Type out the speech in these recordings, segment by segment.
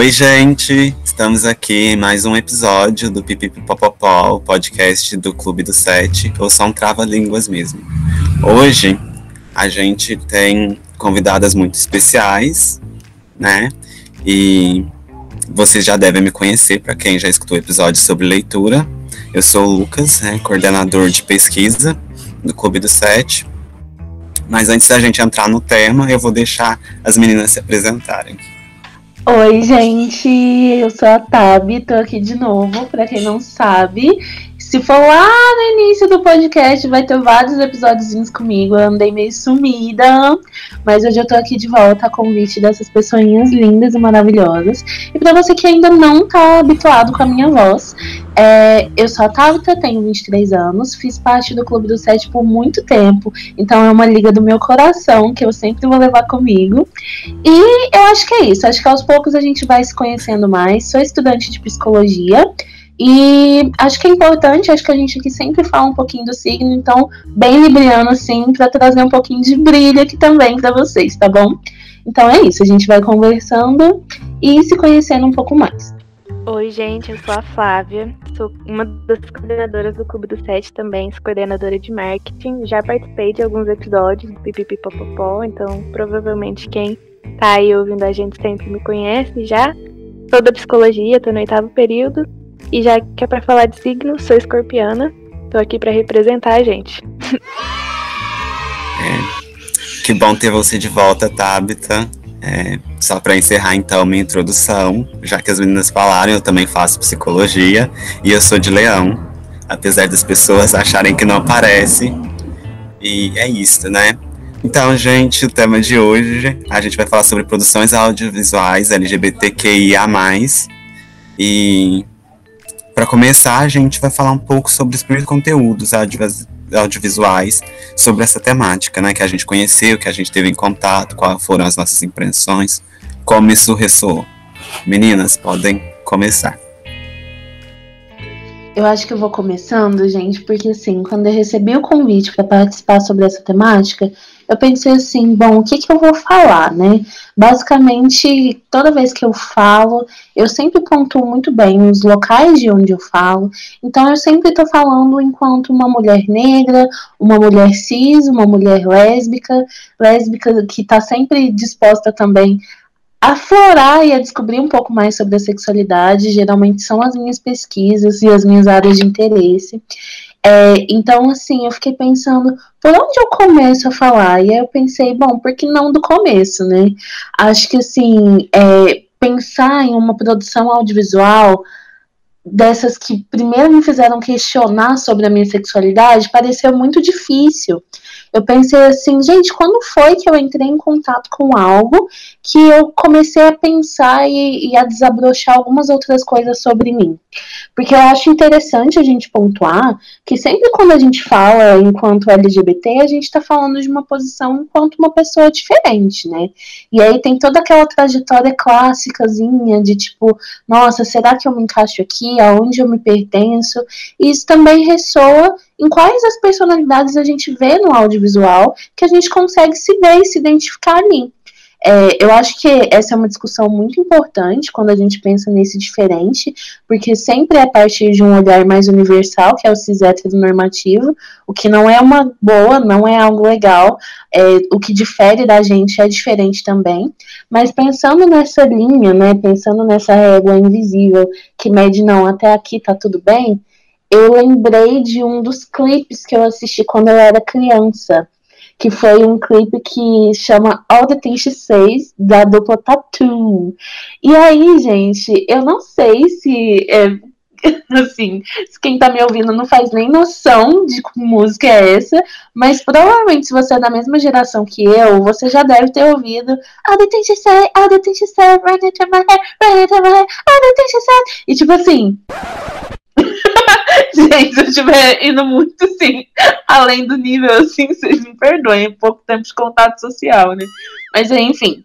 Oi, gente! Estamos aqui em mais um episódio do Pipipipopopó, o podcast do Clube do Sete, ou só um trava-línguas mesmo. Hoje a gente tem convidadas muito especiais, né? E vocês já devem me conhecer, para quem já escutou o episódio sobre leitura. Eu sou o Lucas, né, coordenador de pesquisa do Clube do Sete. Mas antes da gente entrar no tema, eu vou deixar as meninas se apresentarem. Oi, gente, eu sou a Tabi, tô aqui de novo, para quem não sabe. Se for lá no início do podcast, vai ter vários episódios comigo. Eu andei meio sumida, mas hoje eu tô aqui de volta a convite dessas pessoinhas lindas e maravilhosas. E para você que ainda não tá habituado com a minha voz, é, eu sou a Tabita, tenho 23 anos, fiz parte do Clube do Sete por muito tempo, então é uma liga do meu coração que eu sempre vou levar comigo. E eu acho que é isso, acho que aos poucos a gente vai se conhecendo mais. Sou estudante de psicologia. E acho que é importante, acho que a gente aqui sempre fala um pouquinho do signo, então, bem libriano, assim, para trazer um pouquinho de brilho aqui também para vocês, tá bom? Então é isso, a gente vai conversando e se conhecendo um pouco mais. Oi, gente, eu sou a Flávia, sou uma das coordenadoras do Clube do Sete também, sou coordenadora de marketing. Já participei de alguns episódios do Pipipipopopó, então provavelmente quem tá aí ouvindo a gente sempre me conhece já. Sou da psicologia, tô no oitavo período e já que é pra falar de signo, sou escorpiana. Tô aqui para representar a gente. É, que bom ter você de volta, Tabita. É, só para encerrar então minha introdução, já que as meninas falaram, eu também faço psicologia e eu sou de Leão, apesar das pessoas acharem que não aparece. E é isso, né? Então, gente, o tema de hoje a gente vai falar sobre produções audiovisuais LGBTQIA. E para começar, a gente vai falar um pouco sobre os primeiros conteúdos audiovisuais sobre essa temática, né? Que a gente conheceu, que a gente teve em contato, quais foram as nossas impressões, como isso ressoou. Meninas, podem começar. Eu acho que eu vou começando, gente, porque assim, quando eu recebi o convite para participar sobre essa temática, eu pensei assim, bom, o que, que eu vou falar, né? Basicamente, toda vez que eu falo, eu sempre pontuo muito bem os locais de onde eu falo. Então, eu sempre estou falando enquanto uma mulher negra, uma mulher cis, uma mulher lésbica, lésbica que está sempre disposta também a aflorar e a descobrir um pouco mais sobre a sexualidade. Geralmente são as minhas pesquisas e as minhas áreas de interesse. É, então, assim, eu fiquei pensando, por onde eu começo a falar? E aí eu pensei, bom, por que não do começo, né? Acho que, assim, é, pensar em uma produção audiovisual dessas que primeiro me fizeram questionar sobre a minha sexualidade pareceu muito difícil eu pensei assim, gente, quando foi que eu entrei em contato com algo que eu comecei a pensar e, e, a desabrochar algumas outras coisas sobre mim? Porque eu acho interessante a gente pontuar que sempre quando a gente fala enquanto LGBT, a gente está falando de uma posição enquanto uma pessoa diferente, né? E aí tem toda aquela trajetória clássicazinha de tipo, nossa, será que eu me encaixo aqui? Aonde eu me pertenço? E isso também ressoa em quais as personalidades a gente vê no audiovisual que a gente consegue se ver e se identificar ali. É, eu acho que essa é uma discussão muito importante quando a gente pensa nesse diferente, porque sempre é a partir de um olhar mais universal, que é o cis normativo, o que não é uma boa, não é algo legal, é, o que difere da gente é diferente também, mas pensando nessa linha, né, pensando nessa régua invisível que mede não, até aqui tá tudo bem, eu lembrei de um dos clipes que eu assisti quando eu era criança, que foi um clipe que chama All the Things She Says, da dupla Tattoo. E aí, gente, eu não sei se. É, assim, quem tá me ouvindo não faz nem noção de que música é essa, mas provavelmente se você é da mesma geração que eu, você já deve ter ouvido All the things she say, all the things she say, right into my hair, right into my hair, all the things she said. E tipo assim, Gente, se eu estiver indo muito, assim, além do nível, assim, vocês me perdoem, pouco tempo de contato social, né? Mas, enfim,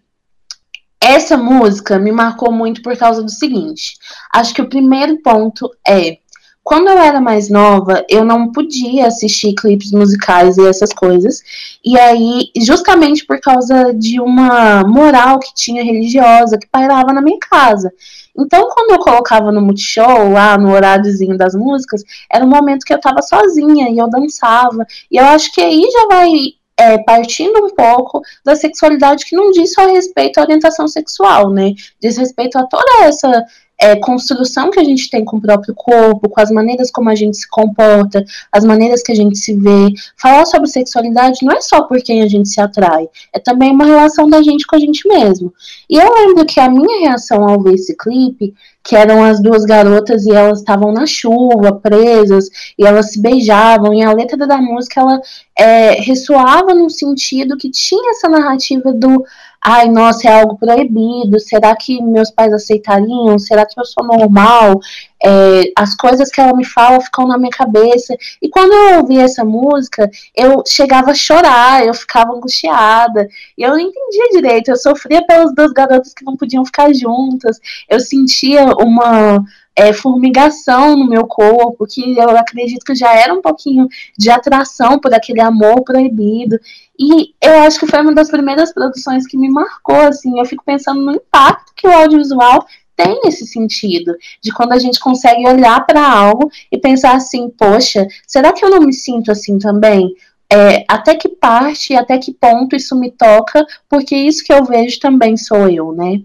essa música me marcou muito por causa do seguinte. Acho que o primeiro ponto é quando eu era mais nova, eu não podia assistir clipes musicais e essas coisas. E aí, justamente por causa de uma moral que tinha religiosa que pairava na minha casa. Então, quando eu colocava no Multishow, lá no horáriozinho das músicas, era um momento que eu tava sozinha e eu dançava. E eu acho que aí já vai é, partindo um pouco da sexualidade que não diz só respeito à orientação sexual, né? Diz respeito a toda essa é, construção que a gente tem com o próprio corpo, com as maneiras como a gente se comporta, as maneiras que a gente se vê. Falar sobre sexualidade não é só por quem a gente se atrai, é também uma relação da gente com a gente mesmo. E eu lembro que a minha reação ao ver esse clipe, que eram as duas garotas e elas estavam na chuva, presas, e elas se beijavam, e a letra da música ela é, ressoava num sentido que tinha essa narrativa do ai, nossa, é algo proibido, será que meus pais aceitariam? Será que eu sou normal? É, as coisas que ela me fala ficam na minha cabeça. E quando eu ouvia essa música, eu chegava a chorar, eu ficava angustiada. E eu não entendia direito, eu sofria pelas duas garotas que não podiam ficar juntas. Eu sentia uma é, formigação no meu corpo, que eu acredito que já era um pouquinho de atração por aquele amor proibido. E eu acho que foi uma das primeiras produções que me marcou, assim, eu fico pensando no impacto que o audiovisual tem nesse sentido, de quando a gente consegue olhar para algo e pensar assim, poxa, será que eu não me sinto assim também? É, até que parte, até que ponto isso me toca, porque isso que eu vejo também sou eu, né?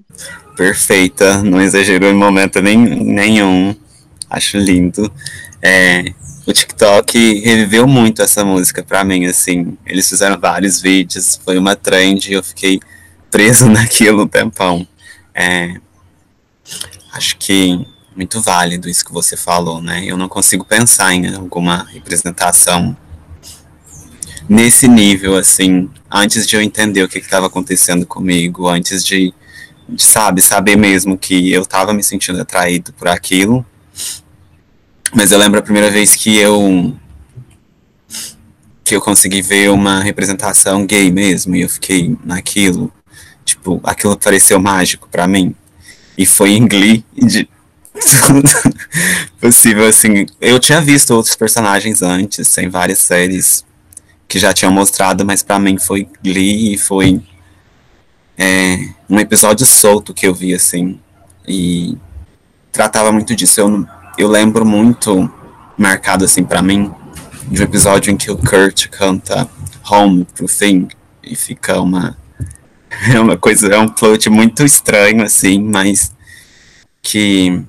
Perfeita, não exagerou em momento nem, nenhum, acho lindo. É, o TikTok reviveu muito essa música para mim, assim. Eles fizeram vários vídeos, foi uma trend e eu fiquei preso naquilo um tempão. É, acho que muito válido isso que você falou, né? Eu não consigo pensar em alguma representação nesse nível, assim, antes de eu entender o que estava acontecendo comigo, antes de, sabe, saber mesmo que eu estava me sentindo atraído por aquilo mas eu lembro a primeira vez que eu que eu consegui ver uma representação gay mesmo e eu fiquei naquilo, tipo, aquilo pareceu mágico para mim. E foi em Glee de possível assim. Eu tinha visto outros personagens antes, em várias séries que já tinham mostrado, mas para mim foi Glee e foi é, um episódio solto que eu vi assim e tratava muito disso. Eu eu lembro muito, marcado assim para mim, de um episódio em que o Kurt canta Home pro Thing e fica uma é uma coisa, é um plot muito estranho assim, mas que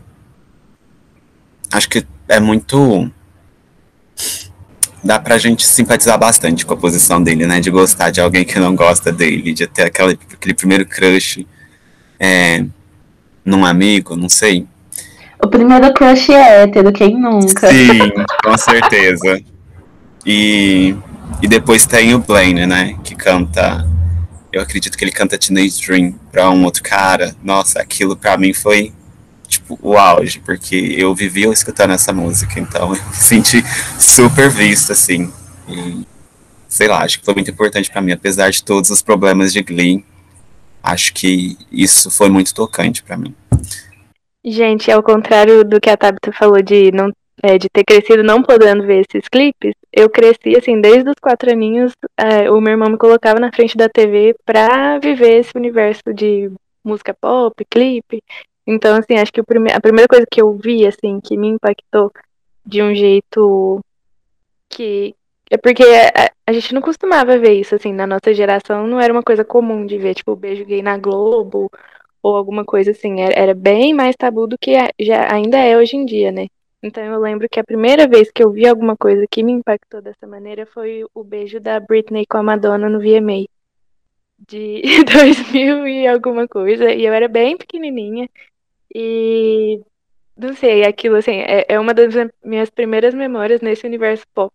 acho que é muito dá pra gente simpatizar bastante com a posição dele, né? De gostar de alguém que não gosta dele, de ter aquela, aquele primeiro crush é, num amigo, não sei. O primeiro crush é hétero, quem nunca? Sim, com certeza. E, e depois tem o Blaine, né? Que canta. Eu acredito que ele canta Teenage Dream pra um outro cara. Nossa, aquilo pra mim foi o auge, porque eu vivia escutando essa música, então eu me senti super visto, assim. E, sei lá, acho que foi muito importante para mim, apesar de todos os problemas de Glee. Acho que isso foi muito tocante para mim. Gente, ao contrário do que a Tabitha falou de não é, de ter crescido não podendo ver esses clipes, eu cresci assim, desde os quatro aninhos, é, o meu irmão me colocava na frente da TV pra viver esse universo de música pop, clipe. Então, assim, acho que prime a primeira coisa que eu vi, assim, que me impactou de um jeito que. É porque a, a gente não costumava ver isso, assim, na nossa geração não era uma coisa comum de ver, tipo, beijo gay na Globo, ou alguma coisa assim. Era, era bem mais tabu do que já ainda é hoje em dia, né? Então eu lembro que a primeira vez que eu vi alguma coisa que me impactou dessa maneira foi o beijo da Britney com a Madonna no VMA. De 2000 e alguma coisa. E eu era bem pequenininha. E não sei, aquilo assim, é, é uma das minhas primeiras memórias nesse universo pop.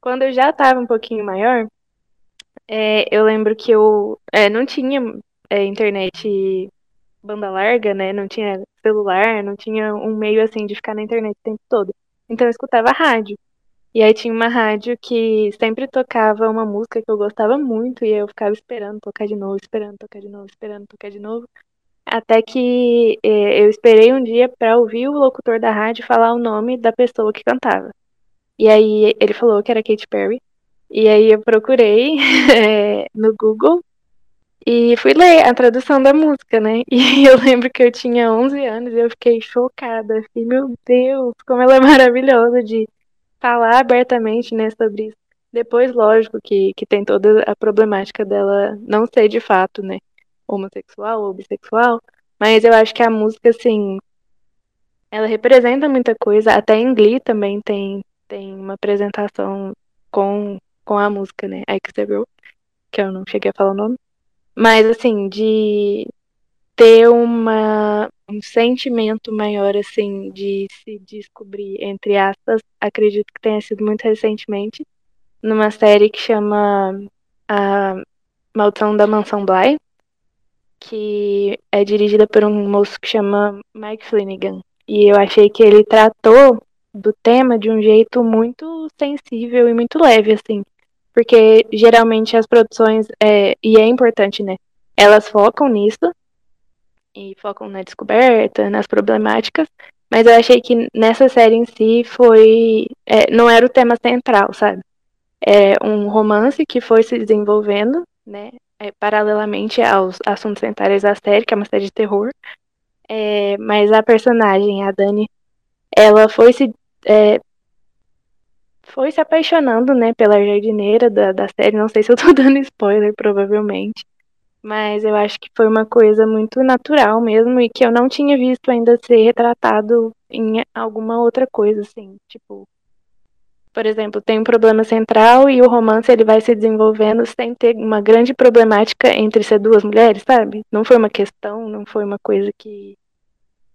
Quando eu já estava um pouquinho maior, é, eu lembro que eu é, não tinha é, internet banda larga, né? Não tinha celular, não tinha um meio assim de ficar na internet o tempo todo. Então eu escutava rádio. E aí tinha uma rádio que sempre tocava uma música que eu gostava muito e eu ficava esperando tocar de novo, esperando tocar de novo, esperando tocar de novo. Até que é, eu esperei um dia para ouvir o locutor da rádio falar o nome da pessoa que cantava. E aí ele falou que era Katy Perry. E aí eu procurei é, no Google e fui ler a tradução da música, né? E eu lembro que eu tinha 11 anos e eu fiquei chocada. Fiquei, meu Deus, como ela é maravilhosa de falar abertamente, né, sobre isso. Depois, lógico, que, que tem toda a problemática dela não ser de fato, né, homossexual ou bissexual, mas eu acho que a música, assim, ela representa muita coisa. Até em Glee também tem, tem uma apresentação com, com a música, né, X The Girl, que eu não cheguei a falar o nome. Mas, assim, de ter uma, um sentimento maior, assim, de se descobrir, entre aspas, acredito que tenha sido muito recentemente, numa série que chama A Maldição da Mansão Bly, que é dirigida por um moço que chama Mike Flanagan. E eu achei que ele tratou do tema de um jeito muito sensível e muito leve, assim. Porque geralmente as produções, é, e é importante, né? Elas focam nisso, e focam na descoberta, nas problemáticas, mas eu achei que nessa série em si foi. É, não era o tema central, sabe? É um romance que foi se desenvolvendo, né? É, paralelamente aos assuntos centrais da série, que é uma série de terror. É, mas a personagem, a Dani, ela foi se. É, foi se apaixonando, né, pela jardineira da, da série. Não sei se eu tô dando spoiler, provavelmente. Mas eu acho que foi uma coisa muito natural mesmo e que eu não tinha visto ainda ser retratado em alguma outra coisa, assim. Tipo, por exemplo, tem um problema central e o romance ele vai se desenvolvendo sem ter uma grande problemática entre ser duas mulheres, sabe? Não foi uma questão, não foi uma coisa que,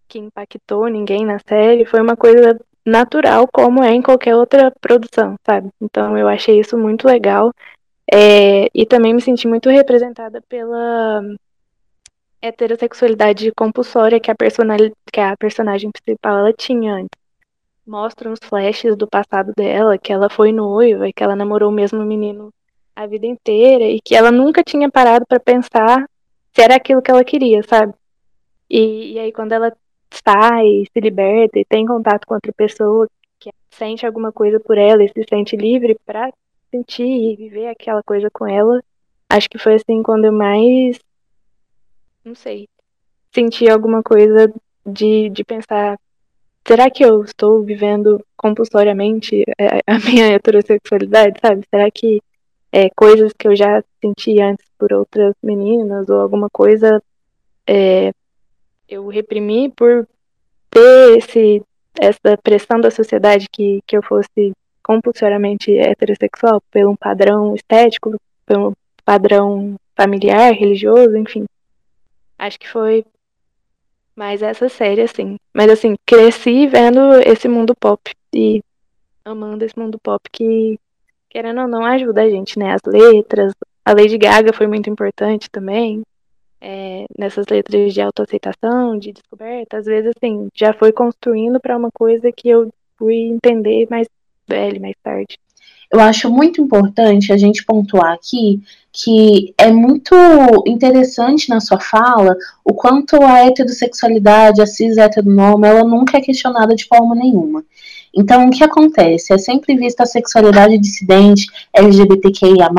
que impactou ninguém na série, foi uma coisa natural como é em qualquer outra produção, sabe? Então eu achei isso muito legal. É, e também me senti muito representada pela heterossexualidade compulsória que a, que a personagem principal ela tinha antes. Mostram os flashes do passado dela, que ela foi noiva, que ela namorou o mesmo menino a vida inteira e que ela nunca tinha parado para pensar se era aquilo que ela queria, sabe? E, e aí quando ela sai, se liberta e tem contato com outra pessoa que sente alguma coisa por ela e se sente livre para sentir e viver aquela coisa com ela, acho que foi assim quando eu mais, não sei, senti alguma coisa de, de pensar, será que eu estou vivendo compulsoriamente a minha heterossexualidade, sabe? Será que é, coisas que eu já senti antes por outras meninas ou alguma coisa é, eu reprimi por ter esse, essa pressão da sociedade que, que eu fosse compulsoriamente heterossexual, pelo um padrão estético, pelo padrão familiar, religioso, enfim. Acho que foi mais essa série, assim. Mas, assim, cresci vendo esse mundo pop e amando esse mundo pop que, querendo ou não, ajuda a gente, né? As letras, a Lady Gaga foi muito importante também. É, nessas letras de autoaceitação, de descoberta, às vezes, assim, já foi construindo para uma coisa que eu fui entender mais velho mais tarde. Eu acho muito importante a gente pontuar aqui que é muito interessante na sua fala o quanto a heterossexualidade, a cis heteronorma, ela nunca é questionada de forma nenhuma. Então, o que acontece? É sempre vista a sexualidade dissidente, LGBTQIA,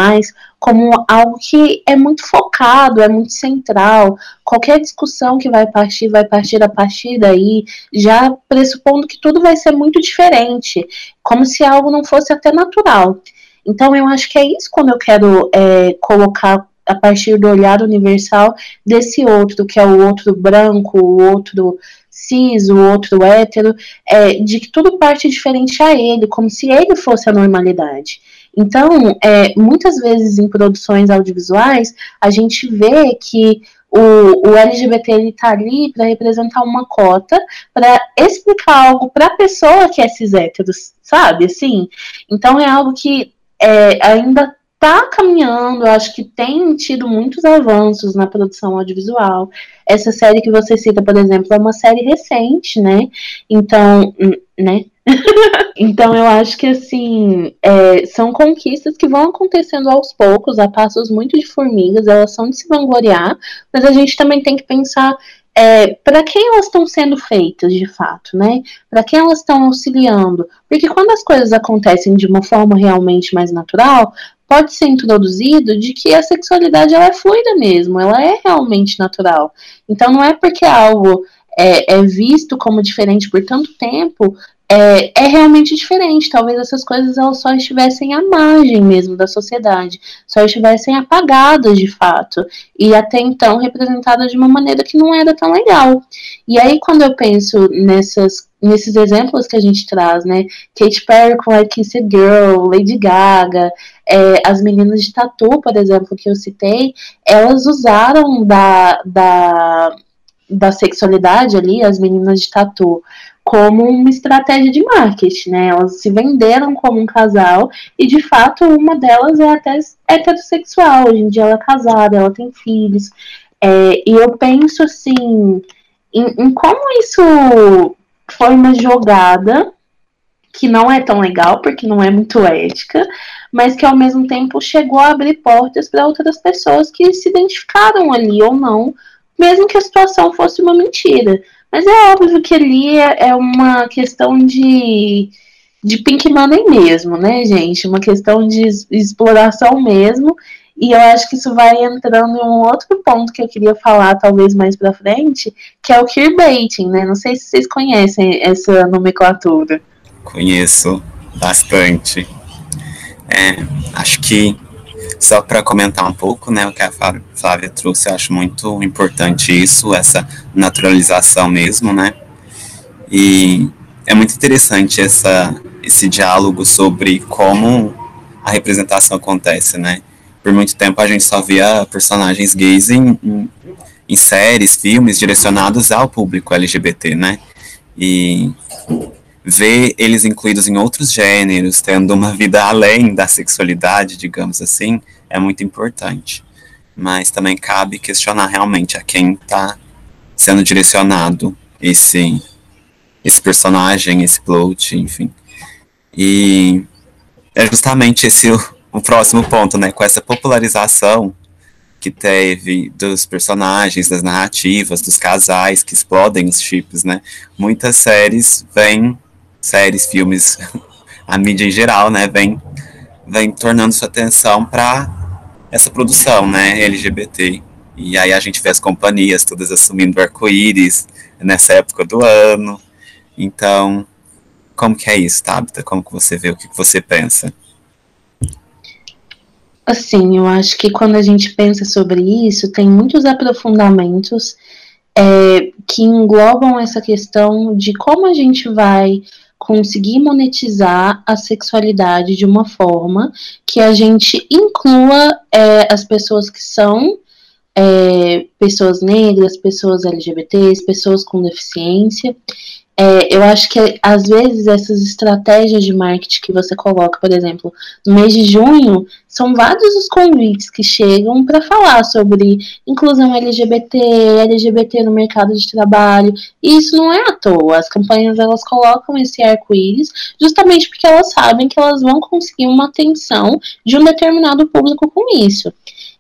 como algo que é muito focado, é muito central. Qualquer discussão que vai partir, vai partir a partir daí, já pressupondo que tudo vai ser muito diferente, como se algo não fosse até natural. Então, eu acho que é isso quando eu quero é, colocar a partir do olhar universal desse outro, que é o outro branco, o outro cis, o outro hétero, é, de que tudo parte diferente a ele, como se ele fosse a normalidade. Então, é, muitas vezes em produções audiovisuais, a gente vê que o, o LGBT está ali para representar uma cota, para explicar algo para a pessoa que é cis hétero, sabe? Assim, então é algo que é, ainda está caminhando, eu acho que tem tido muitos avanços na produção audiovisual. Essa série que você cita, por exemplo, é uma série recente, né? Então, hum, né? então eu acho que assim é, são conquistas que vão acontecendo aos poucos, a passos muito de formigas, elas são de se vangloriar, mas a gente também tem que pensar é, para quem elas estão sendo feitas de fato, né? Para quem elas estão auxiliando? Porque quando as coisas acontecem de uma forma realmente mais natural, pode ser introduzido de que a sexualidade ela é fluida mesmo, ela é realmente natural. Então não é porque algo é, é visto como diferente por tanto tempo é, é, realmente diferente. Talvez essas coisas elas só estivessem à margem mesmo da sociedade, só estivessem apagadas de fato, e até então representadas de uma maneira que não era tão legal. E aí, quando eu penso nessas, nesses exemplos que a gente traz, né? Katy Perry com I Kiss a Girl, Lady Gaga, é, as meninas de tatu, por exemplo, que eu citei, elas usaram da, da, da sexualidade ali, as meninas de tatu como uma estratégia de marketing, né? Elas se venderam como um casal e de fato uma delas é até heterossexual. Hoje em dia ela é casada, ela tem filhos. É, e eu penso assim em, em como isso foi uma jogada que não é tão legal, porque não é muito ética, mas que ao mesmo tempo chegou a abrir portas para outras pessoas que se identificaram ali ou não, mesmo que a situação fosse uma mentira. Mas é óbvio que ali é, é uma questão de, de pink money mesmo, né, gente? Uma questão de exploração mesmo. E eu acho que isso vai entrando em um outro ponto que eu queria falar, talvez mais pra frente, que é o queerbaiting, né? Não sei se vocês conhecem essa nomenclatura. Conheço bastante. É, acho que só para comentar um pouco, né, o que a Flávia trouxe, eu acho muito importante isso, essa naturalização mesmo, né? E é muito interessante essa, esse diálogo sobre como a representação acontece, né? Por muito tempo a gente só via personagens gays em, em, em séries, filmes direcionados ao público LGBT, né? E ver eles incluídos em outros gêneros, tendo uma vida além da sexualidade, digamos assim, é muito importante. Mas também cabe questionar realmente a quem está sendo direcionado esse esse personagem, esse plot, enfim. E é justamente esse o, o próximo ponto, né? Com essa popularização que teve dos personagens, das narrativas, dos casais que explodem os chips, né? Muitas séries vêm séries, filmes, a mídia em geral, né, vem, vem tornando sua atenção para essa produção, né, LGBT. E aí a gente vê as companhias todas assumindo arco-íris nessa época do ano. Então, como que é isso, Tabitha? Como que você vê, o que, que você pensa? Assim, eu acho que quando a gente pensa sobre isso, tem muitos aprofundamentos é, que englobam essa questão de como a gente vai conseguir monetizar a sexualidade de uma forma que a gente inclua é, as pessoas que são é, pessoas negras, pessoas LGBTs, pessoas com deficiência, é, eu acho que às vezes essas estratégias de marketing que você coloca, por exemplo, no mês de junho, são vários os convites que chegam para falar sobre inclusão LGBT, LGBT no mercado de trabalho. E isso não é à toa. As campanhas elas colocam esse arco-íris justamente porque elas sabem que elas vão conseguir uma atenção de um determinado público com isso.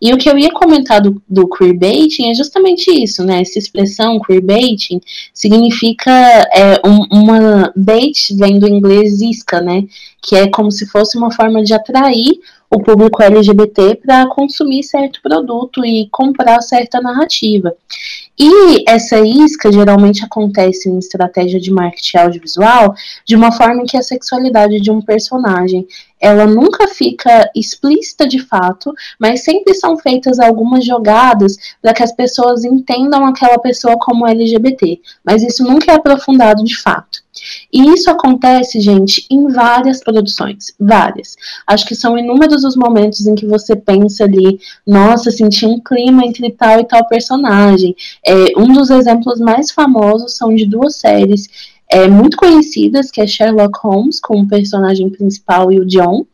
E o que eu ia comentar do, do queerbaiting é justamente isso, né? Essa expressão queerbaiting significa é, um, uma bait vem do inglês isca, né? Que é como se fosse uma forma de atrair o público LGBT para consumir certo produto e comprar certa narrativa. E essa isca geralmente acontece em estratégia de marketing audiovisual de uma forma em que a sexualidade de um personagem ela nunca fica explícita de fato, mas sempre são feitas algumas jogadas para que as pessoas entendam aquela pessoa como LGBT, mas isso nunca é aprofundado de fato. E isso acontece, gente, em várias produções, várias. Acho que são inúmeros os momentos em que você pensa ali, nossa, senti um clima entre tal e tal personagem. É, um dos exemplos mais famosos são de duas séries é, muito conhecidas, que é Sherlock Holmes, com o personagem principal e o John,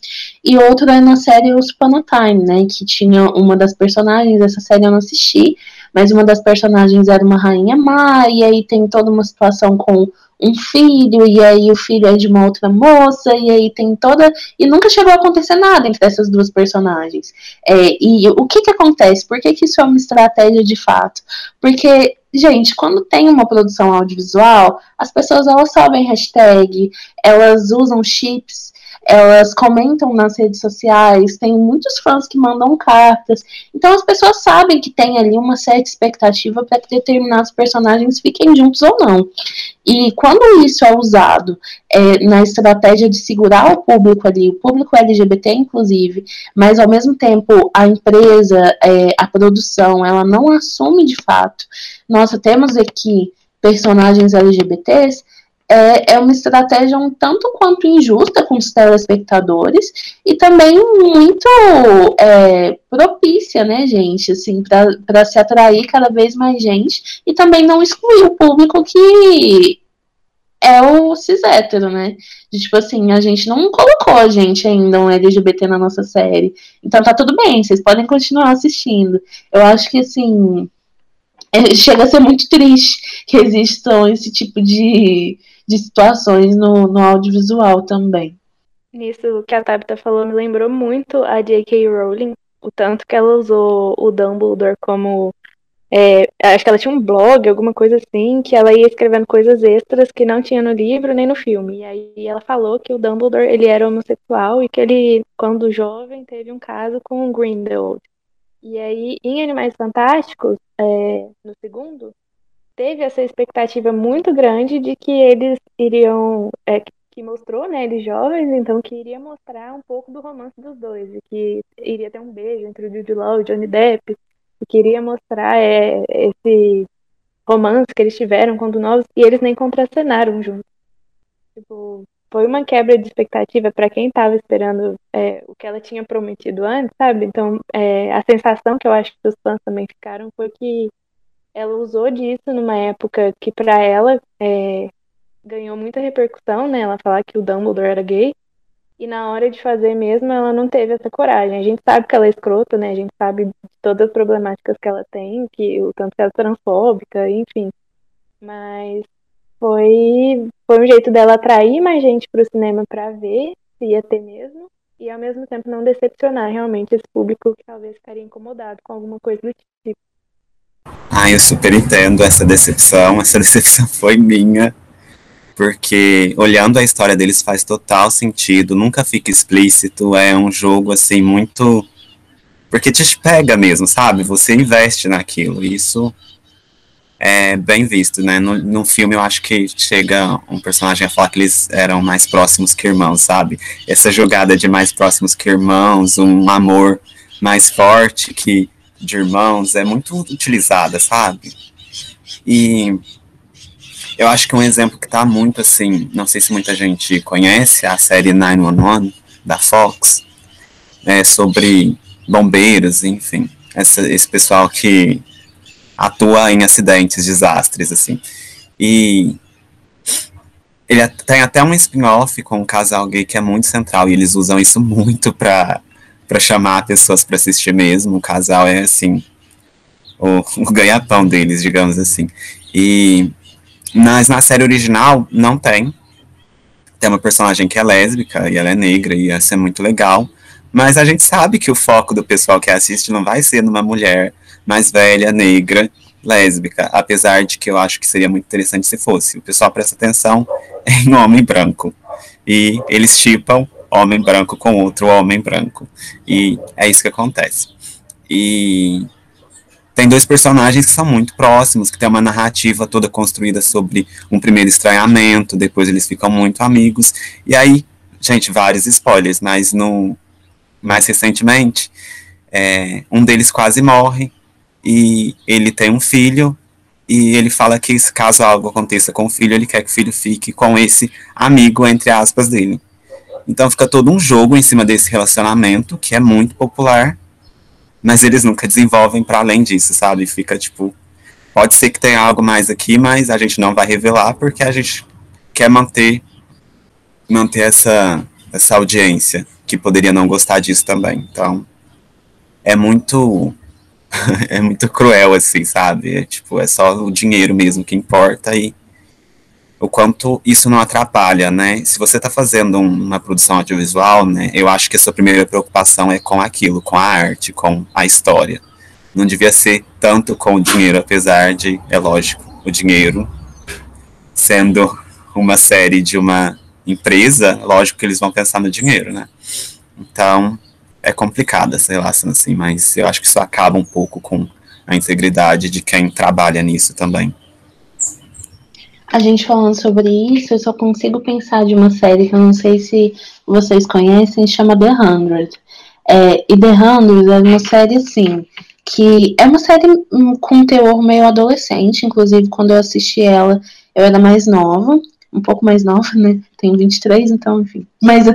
e outra é na série Os Time, né, que tinha uma das personagens, essa série eu não assisti, mas uma das personagens era uma rainha má, e aí tem toda uma situação com um filho, e aí o filho é de uma outra moça, e aí tem toda. E nunca chegou a acontecer nada entre essas duas personagens. É, e o que que acontece? Por que, que isso é uma estratégia de fato? Porque gente, quando tem uma produção audiovisual, as pessoas elas sabem hashtag, elas usam chips, elas comentam nas redes sociais, tem muitos fãs que mandam cartas. Então as pessoas sabem que tem ali uma certa expectativa para que determinados personagens fiquem juntos ou não. E quando isso é usado é, na estratégia de segurar o público ali, o público LGBT inclusive, mas ao mesmo tempo a empresa, é, a produção, ela não assume de fato, nossa, temos aqui personagens LGBTs, é, é uma estratégia um tanto quanto injusta com os telespectadores e também muito é, propícia, né, gente, assim, para se atrair cada vez mais gente e também não excluir o público que é o cis hétero, né? De, tipo assim, a gente não colocou a gente ainda um LGBT na nossa série. Então tá tudo bem, vocês podem continuar assistindo. Eu acho que assim. É, chega a ser muito triste que existam esse tipo de, de situações no, no audiovisual também. Nisso que a Tabitha falou me lembrou muito a J.K. Rowling, o tanto que ela usou o Dumbledore como. É, acho que ela tinha um blog, alguma coisa assim, que ela ia escrevendo coisas extras que não tinha no livro nem no filme. E aí ela falou que o Dumbledore ele era homossexual e que ele, quando jovem, teve um caso com o Grindelwald. E aí, em Animais Fantásticos, é, no segundo, teve essa expectativa muito grande de que eles iriam, é, que mostrou, né, eles jovens, então que iria mostrar um pouco do romance dos dois, e que iria ter um beijo entre o Jude Law e o Johnny Depp, e queria mostrar é, esse romance que eles tiveram quando novos, e eles nem contracenaram juntos. Tipo, foi uma quebra de expectativa para quem estava esperando é, o que ela tinha prometido antes, sabe? Então, é, a sensação que eu acho que os fãs também ficaram foi que ela usou disso numa época que para ela é, ganhou muita repercussão, né? Ela falar que o Dumbledore era gay. E na hora de fazer mesmo, ela não teve essa coragem. A gente sabe que ela é escrota, né? A gente sabe de todas as problemáticas que ela tem, que o tanto que ela é transfóbica, enfim. Mas foi, foi um jeito dela atrair mais gente para o cinema para ver se ia ter mesmo. E ao mesmo tempo não decepcionar realmente esse público que talvez ficaria incomodado com alguma coisa do tipo. Ah, eu super entendo essa decepção. Essa decepção foi minha. Porque olhando a história deles faz total sentido, nunca fica explícito, é um jogo assim muito. Porque te pega mesmo, sabe? Você investe naquilo. Isso é bem visto, né? No, no filme eu acho que chega um personagem a falar que eles eram mais próximos que irmãos, sabe? Essa jogada de mais próximos que irmãos, um amor mais forte que de irmãos é muito utilizada, sabe? E eu acho que um exemplo que tá muito assim, não sei se muita gente conhece, a série 911 da Fox, é sobre bombeiros, enfim, essa, esse pessoal que atua em acidentes, desastres, assim. E ele tem até um spin-off com um casal gay que é muito central, e eles usam isso muito para para chamar pessoas para assistir mesmo. O casal é assim o, o ganha-pão deles, digamos assim. E mas na série original não tem. Tem uma personagem que é lésbica e ela é negra e ia ser muito legal. Mas a gente sabe que o foco do pessoal que assiste não vai ser numa mulher mais velha, negra, lésbica. Apesar de que eu acho que seria muito interessante se fosse. O pessoal presta atenção em homem branco. E eles chipam homem branco com outro homem branco. E é isso que acontece. E tem dois personagens que são muito próximos, que tem uma narrativa toda construída sobre um primeiro estranhamento, depois eles ficam muito amigos. E aí, gente, vários spoilers, mas no mais recentemente, é, um deles quase morre e ele tem um filho e ele fala que caso algo aconteça com o filho, ele quer que o filho fique com esse amigo entre aspas dele. Então fica todo um jogo em cima desse relacionamento que é muito popular, mas eles nunca desenvolvem para além disso, sabe? Fica tipo, pode ser que tenha algo mais aqui, mas a gente não vai revelar porque a gente quer manter manter essa essa audiência que poderia não gostar disso também. Então, é muito é muito cruel assim, sabe? É, tipo, é só o dinheiro mesmo que importa e o quanto isso não atrapalha, né? Se você está fazendo uma produção audiovisual, né, eu acho que a sua primeira preocupação é com aquilo, com a arte, com a história. não devia ser tanto com o dinheiro, apesar de, é lógico, o dinheiro sendo uma série de uma empresa, lógico que eles vão pensar no dinheiro, né? Então, é complicada essa relação, assim, mas eu acho que isso acaba um pouco com a integridade de quem trabalha nisso também. A gente falando sobre isso, eu só consigo pensar de uma série que eu não sei se vocês conhecem, chama The Hundred. É, e The Hundred é uma série, assim, que é uma série com teor meio adolescente, inclusive quando eu assisti ela, eu era mais nova, um pouco mais nova, né? Tenho 23, então, enfim. Mas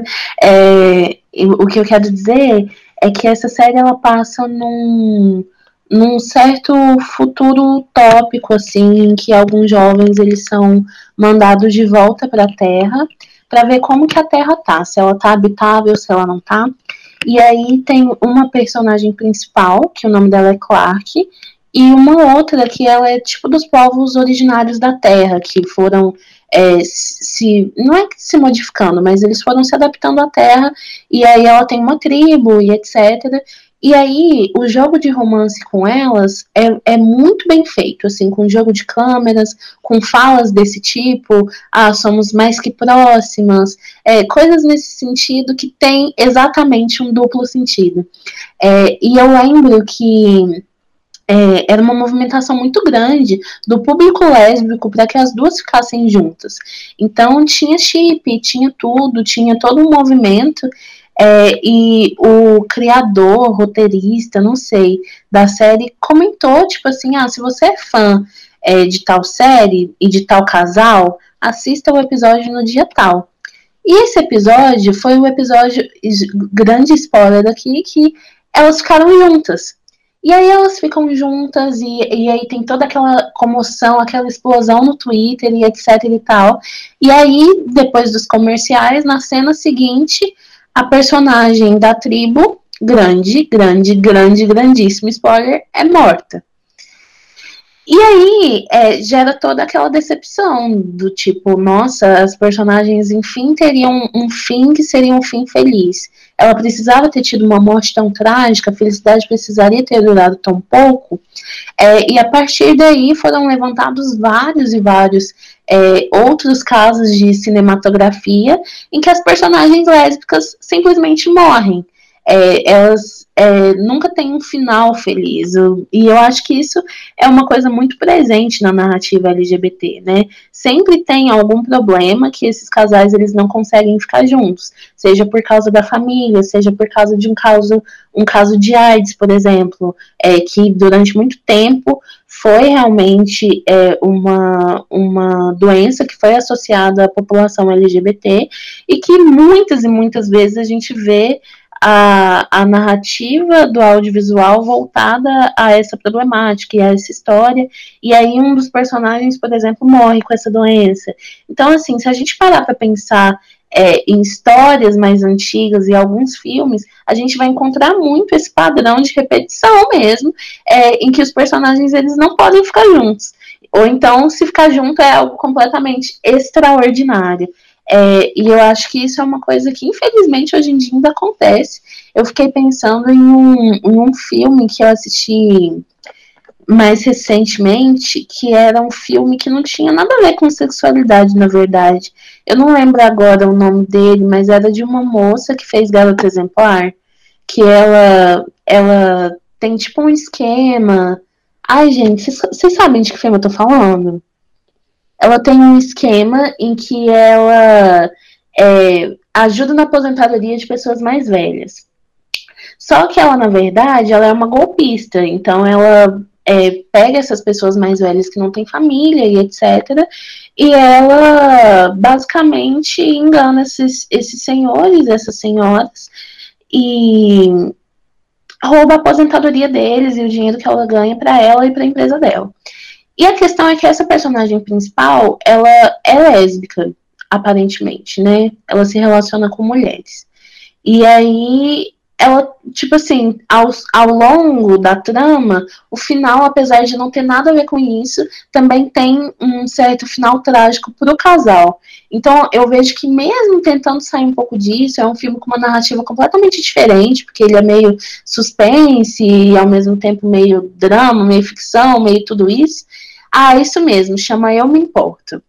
é, o que eu quero dizer é que essa série ela passa num num certo futuro utópico, assim, em que alguns jovens eles são mandados de volta para a Terra para ver como que a Terra tá, se ela tá habitável, se ela não tá. E aí tem uma personagem principal, que o nome dela é Clark, e uma outra que ela é tipo dos povos originários da Terra, que foram é, se não é se modificando, mas eles foram se adaptando à Terra, e aí ela tem uma tribo e etc. E aí, o jogo de romance com elas é, é muito bem feito, assim, com jogo de câmeras, com falas desse tipo, ah, somos mais que próximas, é, coisas nesse sentido que tem exatamente um duplo sentido. É, e eu lembro que é, era uma movimentação muito grande do público lésbico para que as duas ficassem juntas. Então tinha chip, tinha tudo, tinha todo um movimento. É, e o criador, roteirista, não sei, da série comentou, tipo assim, ah, se você é fã é, de tal série e de tal casal, assista o episódio no dia tal. E esse episódio foi o episódio, grande spoiler aqui, que elas ficaram juntas. E aí elas ficam juntas e, e aí tem toda aquela comoção, aquela explosão no Twitter e etc e tal. E aí, depois dos comerciais, na cena seguinte, a personagem da tribo, grande, grande, grande, grandíssimo spoiler, é morta. E aí é, gera toda aquela decepção do tipo, nossa, as personagens enfim teriam um fim que seria um fim feliz. Ela precisava ter tido uma morte tão trágica, a felicidade precisaria ter durado tão pouco. É, e a partir daí foram levantados vários e vários é, outros casos de cinematografia em que as personagens lésbicas simplesmente morrem. É, elas é, nunca têm um final feliz. E eu acho que isso é uma coisa muito presente na narrativa LGBT, né? Sempre tem algum problema que esses casais eles não conseguem ficar juntos, seja por causa da família, seja por causa de um caso, um caso de AIDS, por exemplo, é, que durante muito tempo foi realmente é, uma, uma doença que foi associada à população LGBT e que muitas e muitas vezes a gente vê a, a narrativa do audiovisual voltada a essa problemática e a essa história, e aí um dos personagens, por exemplo, morre com essa doença. Então, assim, se a gente parar para pensar é, em histórias mais antigas e alguns filmes, a gente vai encontrar muito esse padrão de repetição mesmo, é, em que os personagens eles não podem ficar juntos. Ou então, se ficar junto é algo completamente extraordinário. É, e eu acho que isso é uma coisa que, infelizmente, hoje em dia ainda acontece. Eu fiquei pensando em um, em um filme que eu assisti mais recentemente, que era um filme que não tinha nada a ver com sexualidade, na verdade. Eu não lembro agora o nome dele, mas era de uma moça que fez Garota Exemplar, que ela, ela tem tipo um esquema. Ai, gente, vocês sabem de que filme eu tô falando? Ela tem um esquema em que ela é, ajuda na aposentadoria de pessoas mais velhas. Só que ela, na verdade, ela é uma golpista, então ela é, pega essas pessoas mais velhas que não têm família e etc. E ela basicamente engana esses, esses senhores, essas senhoras, e rouba a aposentadoria deles e o dinheiro que ela ganha para ela e para a empresa dela. E a questão é que essa personagem principal, ela é lésbica, aparentemente, né? Ela se relaciona com mulheres. E aí ela, tipo assim, ao, ao longo da trama, o final, apesar de não ter nada a ver com isso, também tem um certo final trágico pro casal. Então, eu vejo que mesmo tentando sair um pouco disso, é um filme com uma narrativa completamente diferente, porque ele é meio suspense e ao mesmo tempo meio drama, meio ficção, meio tudo isso. Ah, isso mesmo, chama Eu Me Importo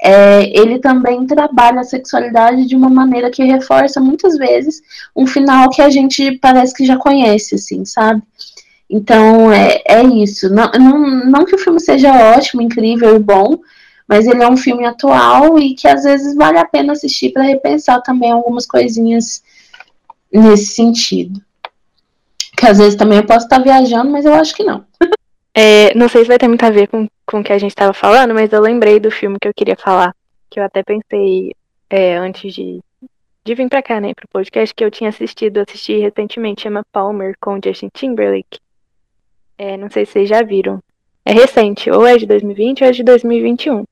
é, ele também trabalha a sexualidade de uma maneira que reforça muitas vezes um final que a gente parece que já conhece, assim, sabe? Então é, é isso. Não, não, não que o filme seja ótimo, incrível e bom, mas ele é um filme atual e que às vezes vale a pena assistir para repensar também algumas coisinhas nesse sentido. Que às vezes também eu posso estar viajando, mas eu acho que não. É, não sei se vai ter muito a ver com, com o que a gente estava falando, mas eu lembrei do filme que eu queria falar. Que eu até pensei é, antes de, de vir pra cá, né, pro podcast, que eu tinha assistido, assisti recentemente, chama Palmer, com Justin Timberlake. É, não sei se vocês já viram. É recente, ou é de 2020 ou é de 2021.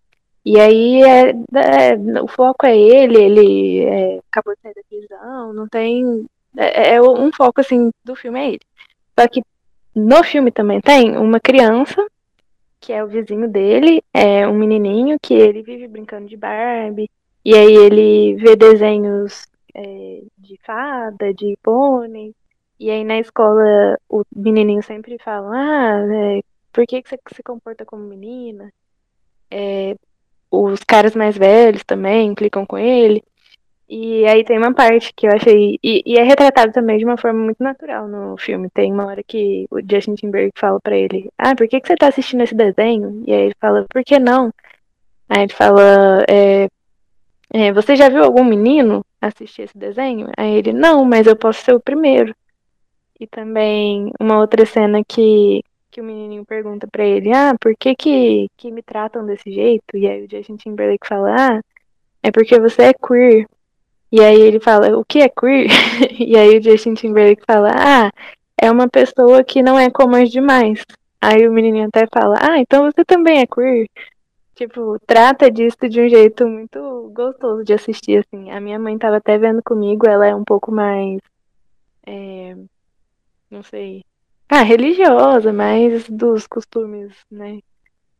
E aí é, é, o foco é ele, ele é, acabou de sair da prisão, não tem. É, é, um foco assim do filme é ele. Só que no filme também tem uma criança, que é o vizinho dele, é um menininho que ele vive brincando de Barbie, e aí ele vê desenhos é, de fada, de pônei, e aí na escola o menininho sempre fala, ah, é, por que, que você se comporta como menina? É, os caras mais velhos também clicam com ele. E aí tem uma parte que eu achei. E, e, é retratado também de uma forma muito natural no filme. Tem uma hora que o Justin Timberlake fala para ele: Ah, por que, que você tá assistindo esse desenho? E aí ele fala: Por que não? Aí ele fala: é, é, Você já viu algum menino assistir esse desenho? Aí ele: Não, mas eu posso ser o primeiro. E também uma outra cena que, que o menininho pergunta para ele: Ah, por que, que, que me tratam desse jeito? E aí o Justin Timberlake fala: Ah, é porque você é queer. E aí ele fala, o que é queer? e aí o Justin Timberlake fala, ah, é uma pessoa que não é como as demais. Aí o menininho até fala, ah, então você também é queer? Tipo, trata disso de um jeito muito gostoso de assistir, assim. A minha mãe tava até vendo comigo, ela é um pouco mais. É, não sei. Ah, religiosa, mais dos costumes, né?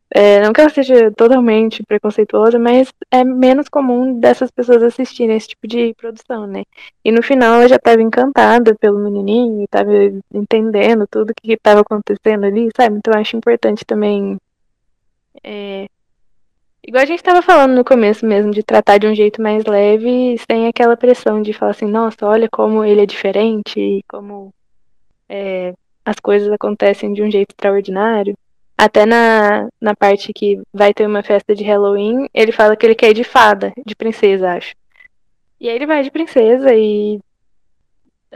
É, não que ela seja totalmente preconceituosa, mas é menos comum dessas pessoas assistirem esse tipo de produção, né? E no final ela já estava encantada pelo menininho, estava entendendo tudo que estava acontecendo ali, sabe? Então eu acho importante também. É, igual a gente estava falando no começo mesmo, de tratar de um jeito mais leve, sem aquela pressão de falar assim, nossa, olha como ele é diferente, e como é, as coisas acontecem de um jeito extraordinário. Até na, na parte que vai ter uma festa de Halloween, ele fala que ele quer ir de fada, de princesa, acho. E aí ele vai de princesa e.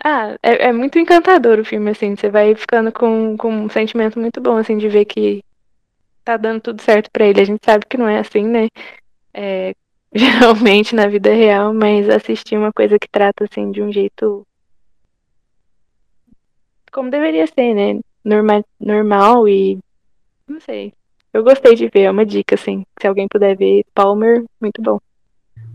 Ah, é, é muito encantador o filme, assim. Você vai ficando com, com um sentimento muito bom, assim, de ver que tá dando tudo certo para ele. A gente sabe que não é assim, né? É, geralmente na vida real, mas assistir uma coisa que trata, assim, de um jeito. Como deveria ser, né? Normal, normal e não sei. Eu gostei de ver, é uma dica, assim. Se alguém puder ver, Palmer, muito bom.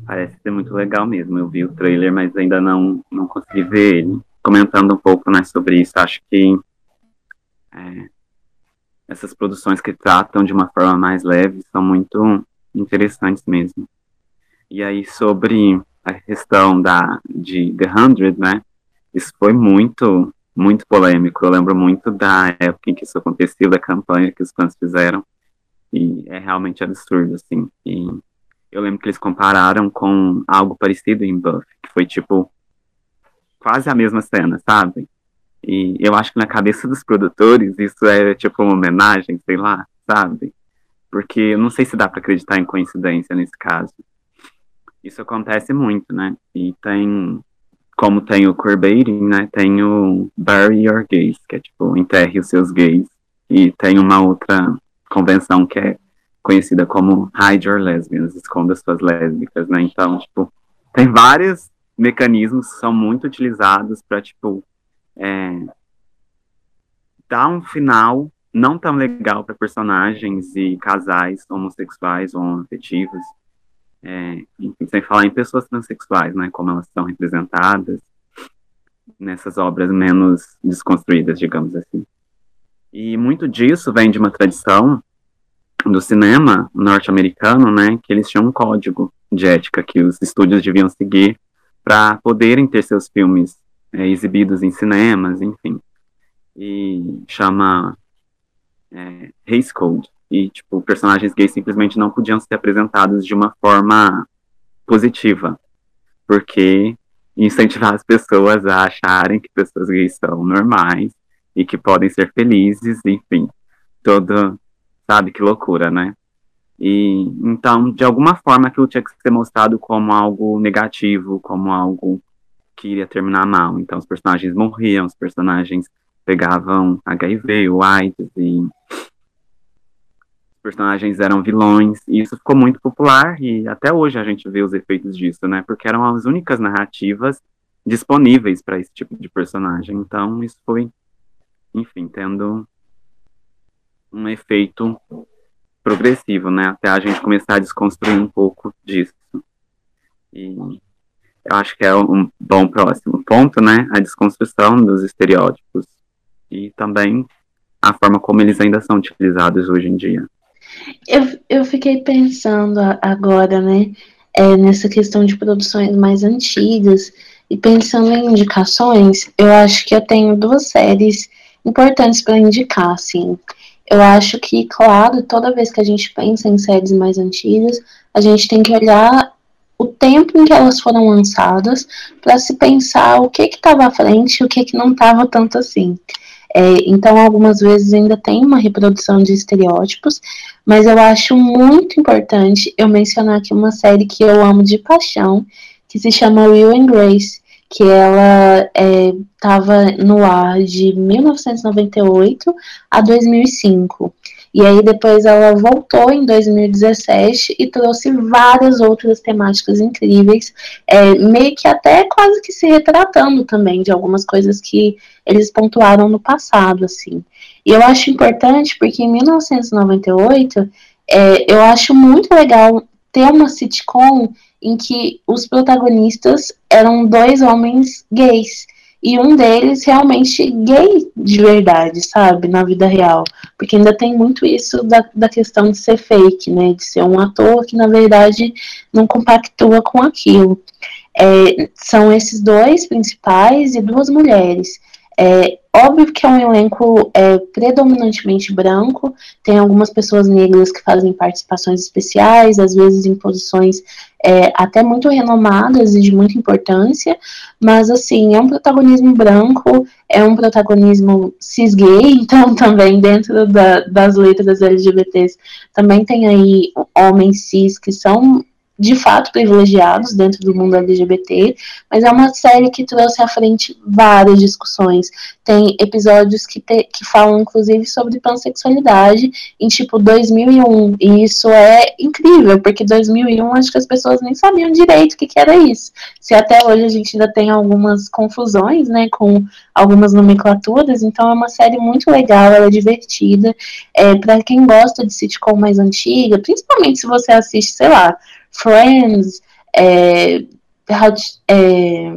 Parece ser muito legal mesmo. Eu vi o trailer, mas ainda não, não consegui ver ele. Comentando um pouco né, sobre isso, acho que é, essas produções que tratam de uma forma mais leve são muito interessantes mesmo. E aí, sobre a questão da, de The Hundred, né? Isso foi muito muito polêmico. Eu lembro muito da época em que isso aconteceu, da campanha que os fãs fizeram. E é realmente absurdo, assim. E eu lembro que eles compararam com algo parecido em Buffy, que foi tipo quase a mesma cena, sabe? E eu acho que na cabeça dos produtores isso é tipo uma homenagem, sei lá, sabe? Porque eu não sei se dá para acreditar em coincidência nesse caso. Isso acontece muito, né? E tem como tem o queerbaiting, né, tem o bury your gays, que é tipo, enterre os seus gays. E tem uma outra convenção que é conhecida como hide your lesbians, esconda suas lésbicas, né? Então, tipo, tem vários mecanismos que são muito utilizados para tipo, é, dar um final não tão legal para personagens e casais homossexuais ou afetivos é, enfim, sem falar em pessoas transexuais, né, como elas são representadas. nessas obras menos desconstruídas, digamos assim. E muito disso vem de uma tradição do cinema norte-americano, né, que eles tinham um código de ética que os estúdios deviam seguir para poderem ter seus filmes é, exibidos em cinemas, enfim. E chama é, Race Code. E, tipo, personagens gays simplesmente não podiam ser apresentados de uma forma positiva, porque incentivar as pessoas a acharem que pessoas gays são normais e que podem ser felizes, enfim, todo, sabe, que loucura, né? E então, de alguma forma, aquilo tinha que ser mostrado como algo negativo, como algo que iria terminar mal. Então, os personagens morriam, os personagens pegavam HIV, o AIDS e personagens eram vilões. E isso ficou muito popular e até hoje a gente vê os efeitos disso, né? Porque eram as únicas narrativas disponíveis para esse tipo de personagem. Então, isso foi, enfim, tendo um efeito progressivo, né? Até a gente começar a desconstruir um pouco disso. E eu acho que é um bom próximo ponto, né? A desconstrução dos estereótipos e também a forma como eles ainda são utilizados hoje em dia. Eu, eu fiquei pensando agora, né? É, nessa questão de produções mais antigas e pensando em indicações, eu acho que eu tenho duas séries importantes para indicar, assim. Eu acho que, claro, toda vez que a gente pensa em séries mais antigas, a gente tem que olhar o tempo em que elas foram lançadas para se pensar o que estava à frente e o que, que não estava tanto assim. É, então, algumas vezes ainda tem uma reprodução de estereótipos, mas eu acho muito importante eu mencionar aqui uma série que eu amo de paixão, que se chama Will and Grace, que ela estava é, no ar de 1998 a 2005. E aí depois ela voltou em 2017 e trouxe várias outras temáticas incríveis, é, meio que até quase que se retratando também de algumas coisas que eles pontuaram no passado, assim. E eu acho importante porque em 1998 é, eu acho muito legal ter uma sitcom em que os protagonistas eram dois homens gays e um deles realmente gay de verdade, sabe, na vida real. Porque ainda tem muito isso da, da questão de ser fake, né, de ser um ator que na verdade não compactua com aquilo. É, são esses dois principais e duas mulheres. É, óbvio que é um elenco é, predominantemente branco, tem algumas pessoas negras que fazem participações especiais, às vezes em posições é, até muito renomadas e de muita importância, mas assim, é um protagonismo branco, é um protagonismo cis-gay, então também dentro da, das letras LGBTs também tem aí homens cis que são de fato privilegiados dentro do mundo LGBT, mas é uma série que trouxe à frente várias discussões. Tem episódios que, te, que falam, inclusive, sobre pansexualidade em tipo 2001, e isso é incrível, porque 2001 acho que as pessoas nem sabiam direito o que, que era isso. Se até hoje a gente ainda tem algumas confusões, né, com algumas nomenclaturas, então é uma série muito legal, ela é divertida. É, para quem gosta de sitcom mais antiga, principalmente se você assiste, sei lá, Friends, é, é,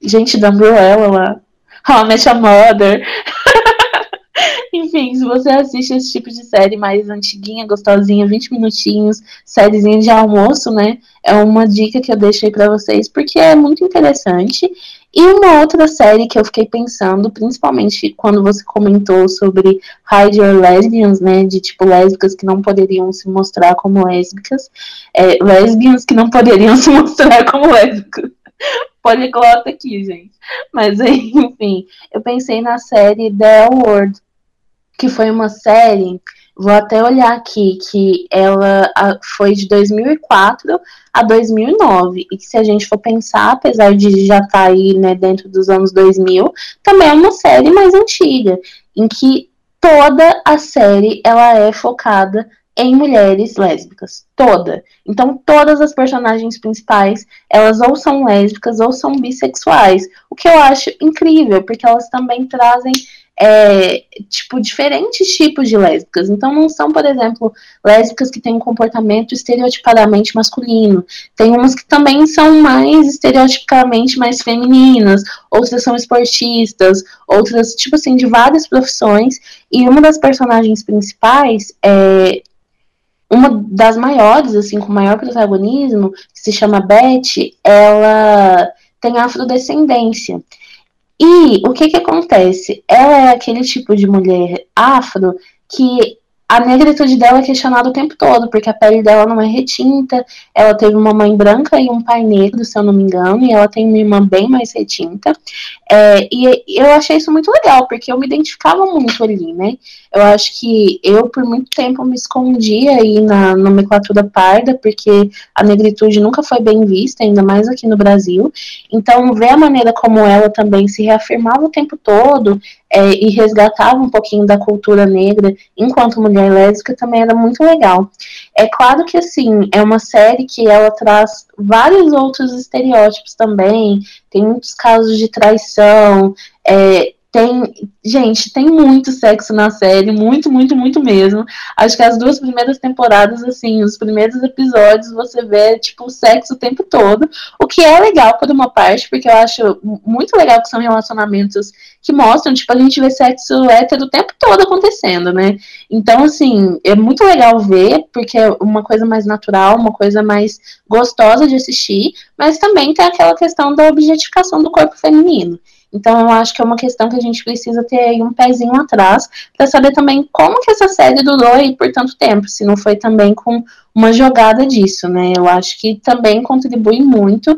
gente da Umbrella lá, How I Met Your Mother. Enfim, se você assiste esse tipo de série mais antiguinha, gostosinha, 20 minutinhos, sériezinha de almoço, né? É uma dica que eu deixei para vocês, porque é muito interessante. E uma outra série que eu fiquei pensando, principalmente quando você comentou sobre Hide Your Lesbians, né, de tipo lésbicas que não poderiam se mostrar como lésbicas, é, lesbians que não poderiam se mostrar como lésbicas. Poliglota aqui, gente. Mas enfim, eu pensei na série The World, que foi uma série Vou até olhar aqui que ela foi de 2004 a 2009 e que se a gente for pensar, apesar de já estar tá aí né, dentro dos anos 2000, também é uma série mais antiga, em que toda a série ela é focada em mulheres lésbicas, toda. Então todas as personagens principais, elas ou são lésbicas ou são bissexuais, o que eu acho incrível, porque elas também trazem é, tipo, diferentes tipos de lésbicas. Então, não são, por exemplo, lésbicas que têm um comportamento estereotipadamente masculino. Tem umas que também são mais estereotipicamente mais femininas, outras são esportistas, outras, tipo assim, de várias profissões. E uma das personagens principais é uma das maiores, assim, com maior protagonismo, que se chama Beth, ela tem afrodescendência. E o que que acontece? Ela é aquele tipo de mulher afro que a negritude dela é questionada o tempo todo, porque a pele dela não é retinta, ela teve uma mãe branca e um pai negro, se eu não me engano, e ela tem uma irmã bem mais retinta. É, e eu achei isso muito legal, porque eu me identificava muito ali, né? Eu acho que eu, por muito tempo, me escondia aí na nomenclatura parda, porque a negritude nunca foi bem vista, ainda mais aqui no Brasil. Então, ver a maneira como ela também se reafirmava o tempo todo é, e resgatava um pouquinho da cultura negra enquanto mulher lésbica também era muito legal. É claro que, assim, é uma série que ela traz vários outros estereótipos também, tem muitos casos de traição, é, tem, gente, tem muito sexo na série, muito, muito, muito mesmo. Acho que as duas primeiras temporadas, assim, os primeiros episódios, você vê, tipo, sexo o tempo todo. O que é legal por uma parte, porque eu acho muito legal que são relacionamentos que mostram, tipo, a gente vê sexo hétero o tempo todo acontecendo, né? Então, assim, é muito legal ver, porque é uma coisa mais natural, uma coisa mais gostosa de assistir, mas também tem aquela questão da objetificação do corpo feminino. Então eu acho que é uma questão que a gente precisa ter aí um pezinho atrás para saber também como que essa série durou aí por tanto tempo, se não foi também com uma jogada disso, né? Eu acho que também contribui muito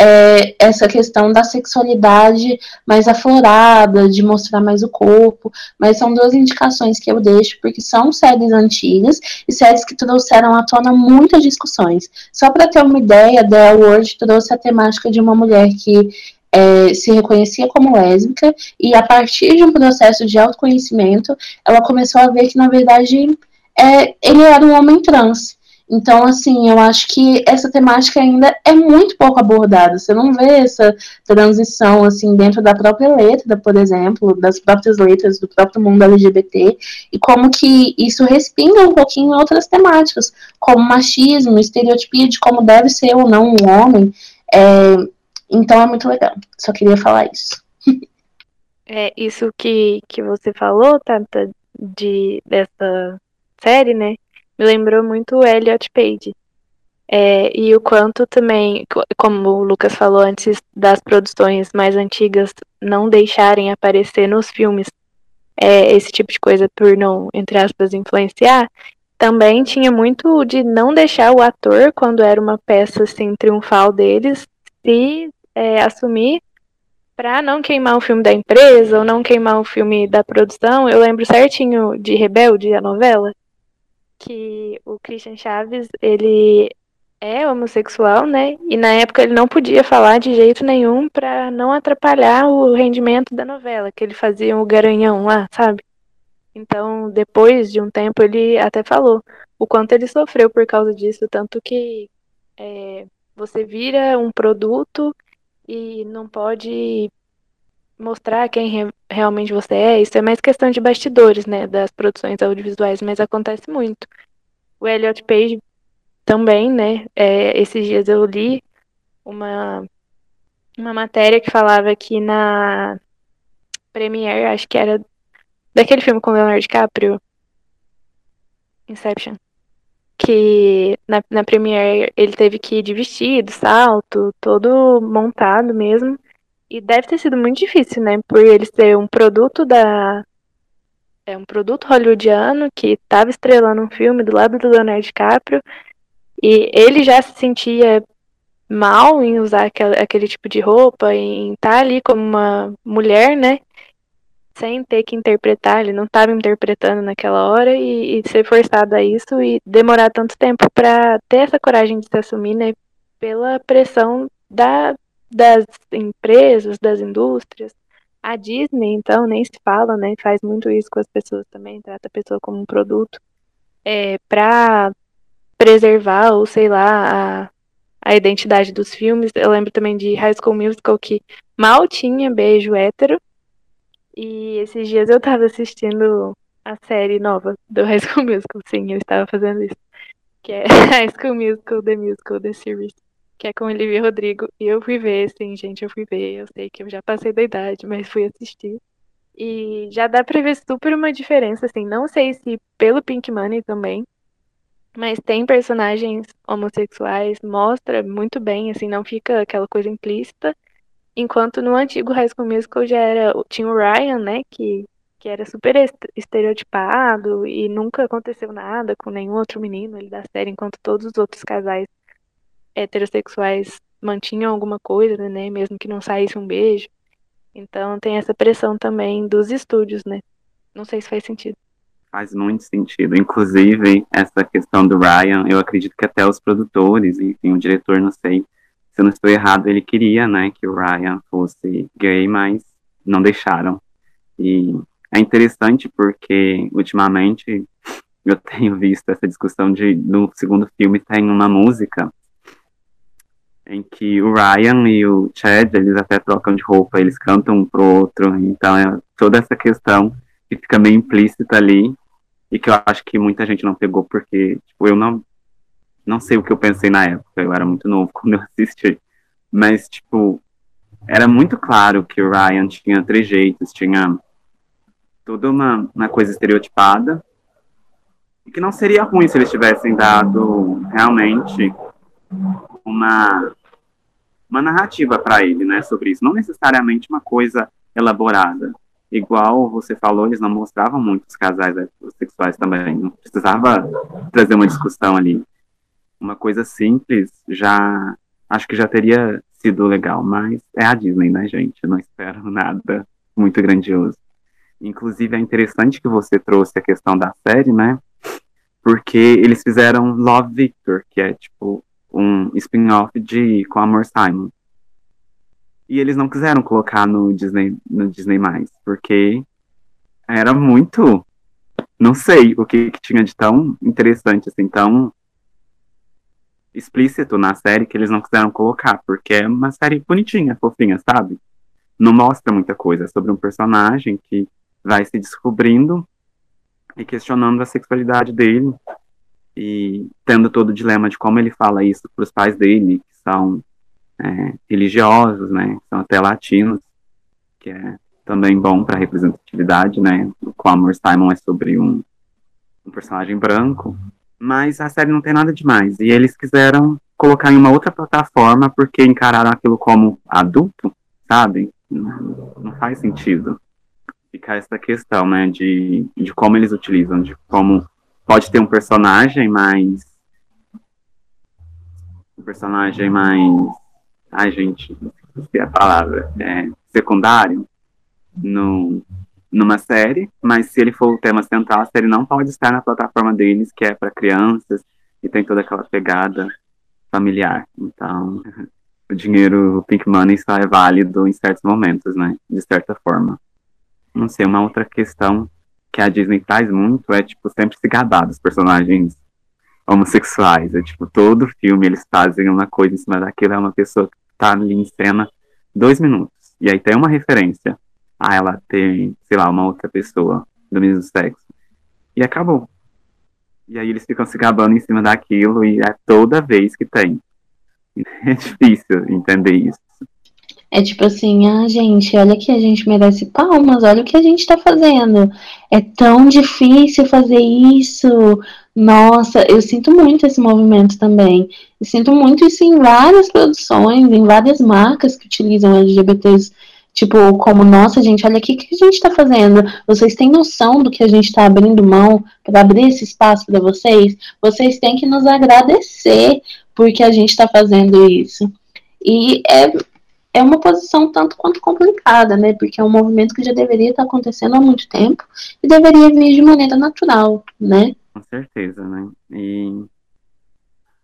é, essa questão da sexualidade mais aflorada, de mostrar mais o corpo, mas são duas indicações que eu deixo, porque são séries antigas e séries que trouxeram à tona muitas discussões. Só para ter uma ideia, The World trouxe a temática de uma mulher que é, se reconhecia como lésbica e a partir de um processo de autoconhecimento, ela começou a ver que na verdade é, ele era um homem trans. Então, assim, eu acho que essa temática ainda é muito pouco abordada. Você não vê essa transição, assim, dentro da própria letra, por exemplo, das próprias letras do próprio mundo LGBT, e como que isso respinga um pouquinho em outras temáticas, como machismo, estereotipia de como deve ser ou não um homem. É, então é muito legal. Só queria falar isso. É, isso que, que você falou, Tata, de, dessa série, né? Me lembrou muito o Elliot Page. É, e o quanto também, como o Lucas falou antes, das produções mais antigas não deixarem aparecer nos filmes é, esse tipo de coisa por não, entre aspas, influenciar, também tinha muito de não deixar o ator, quando era uma peça assim, triunfal deles, se é, assumir para não queimar o filme da empresa ou não queimar o filme da produção. Eu lembro certinho de Rebelde, a novela, que o Christian Chaves, ele é homossexual, né? E na época ele não podia falar de jeito nenhum para não atrapalhar o rendimento da novela, que ele fazia o garanhão lá, sabe? Então, depois de um tempo, ele até falou o quanto ele sofreu por causa disso, tanto que é, você vira um produto e não pode mostrar quem re realmente você é. Isso é mais questão de bastidores, né, das produções audiovisuais, mas acontece muito. O Elliot Page também, né, é, esses dias eu li uma, uma matéria que falava que na Premiere, acho que era daquele filme com Leonardo DiCaprio, Inception, que na, na Premiere ele teve que ir de vestido, salto, todo montado mesmo. E deve ter sido muito difícil, né? Por ele ser um produto da. É um produto hollywoodiano que estava estrelando um filme do lado do Leonardo DiCaprio. E ele já se sentia mal em usar aquele, aquele tipo de roupa, em estar tá ali como uma mulher, né? Sem ter que interpretar, ele não estava interpretando naquela hora e, e, ser forçado a isso e demorar tanto tempo para ter essa coragem de se assumir, né, pela pressão da, das empresas, das indústrias. A Disney, então, nem se fala, né, faz muito isso com as pessoas também, trata a pessoa como um produto, é, para preservar ou sei lá a, a identidade dos filmes. Eu lembro também de High School Musical que mal tinha beijo hétero E esses dias eu tava assistindo a série nova do High School Musical, sim, eu estava fazendo isso. Que é High School Musical, The Musical, The Series. Que é com Olivia Rodrigo. E eu fui ver, sim, gente, eu fui ver. Eu sei que eu já passei da idade, mas fui assistir. E já dá pra ver super uma diferença, assim. Não sei se pelo Pink Money também, mas tem personagens homossexuais, mostra muito bem, assim, não fica aquela coisa implícita. Enquanto no antigo High School Musical já era, tinha o Ryan, né, que, que era super estereotipado e nunca aconteceu nada com nenhum outro menino ali da série, enquanto todos os outros casais heterossexuais mantinham alguma coisa, né, mesmo que não saísse um beijo. Então tem essa pressão também dos estúdios, né? Não sei se faz sentido. Faz muito sentido. Inclusive, essa questão do Ryan, eu acredito que até os produtores, enfim, o diretor, não sei, se eu não estou errado, ele queria, né, que o Ryan fosse gay, mas não deixaram. E é interessante porque, ultimamente, eu tenho visto essa discussão de, no segundo filme, tem uma música em que o Ryan e o Chad, eles até trocam de roupa, eles cantam um pro outro, então é toda essa questão que fica meio implícita ali, e que eu acho que muita gente não pegou, porque, tipo, eu não, não sei o que eu pensei na época, eu era muito novo quando eu assisti, mas, tipo, era muito claro que o Ryan tinha trejeitos, tinha toda uma, uma coisa estereotipada, e que não seria ruim se eles tivessem dado realmente uma uma narrativa para ele, né, sobre isso, não necessariamente uma coisa elaborada. Igual você falou, eles não mostravam muitos casais sexuais também, não precisava trazer uma discussão ali. Uma coisa simples já acho que já teria sido legal, mas é a Disney, né, gente? Eu não espero nada muito grandioso. Inclusive é interessante que você trouxe a questão da série, né? Porque eles fizeram Love Victor, que é tipo um spin-off de Com Amor Simon. E eles não quiseram colocar no Disney, no Disney mais, porque era muito, não sei o que, que tinha de tão interessante, assim, tão explícito na série que eles não quiseram colocar, porque é uma série bonitinha, fofinha, sabe? Não mostra muita coisa, é sobre um personagem que vai se descobrindo e questionando a sexualidade dele e tendo todo o dilema de como ele fala isso para os pais dele, que são é, religiosos, né, são até latinos, que é também bom para representatividade, né, o Amor Simon é sobre um, um personagem branco, mas a série não tem nada demais, e eles quiseram colocar em uma outra plataforma porque encararam aquilo como adulto, sabe? Não, não faz sentido. Fica essa questão, né, de, de como eles utilizam, de como pode ter um personagem mais. Um personagem mais. Ai, gente, não sei a palavra. É, secundário no, numa série, mas se ele for o tema central, a série não pode estar na plataforma deles, que é para crianças, e tem toda aquela pegada familiar. Então, o dinheiro Pink Money só é válido em certos momentos, né? De certa forma. Não sei, uma outra questão que a Disney faz muito é, tipo, sempre se gabar dos personagens homossexuais. É, tipo, todo filme eles fazem uma coisa em cima daquilo, é uma pessoa que tá ali em cena dois minutos. E aí tem uma referência a ela ter, sei lá, uma outra pessoa do mesmo sexo. E acabou. E aí eles ficam se gabando em cima daquilo e é toda vez que tem. É difícil entender isso. É tipo assim, ah, gente, olha que a gente merece palmas, olha o que a gente tá fazendo. É tão difícil fazer isso. Nossa, eu sinto muito esse movimento também. Eu sinto muito isso em várias produções, em várias marcas que utilizam LGBTs. Tipo, como, nossa, gente, olha aqui o que a gente tá fazendo. Vocês têm noção do que a gente tá abrindo mão para abrir esse espaço para vocês? Vocês têm que nos agradecer porque a gente tá fazendo isso. E é, é uma posição tanto quanto complicada, né? Porque é um movimento que já deveria estar acontecendo há muito tempo e deveria vir de maneira natural, né? Com certeza, né? E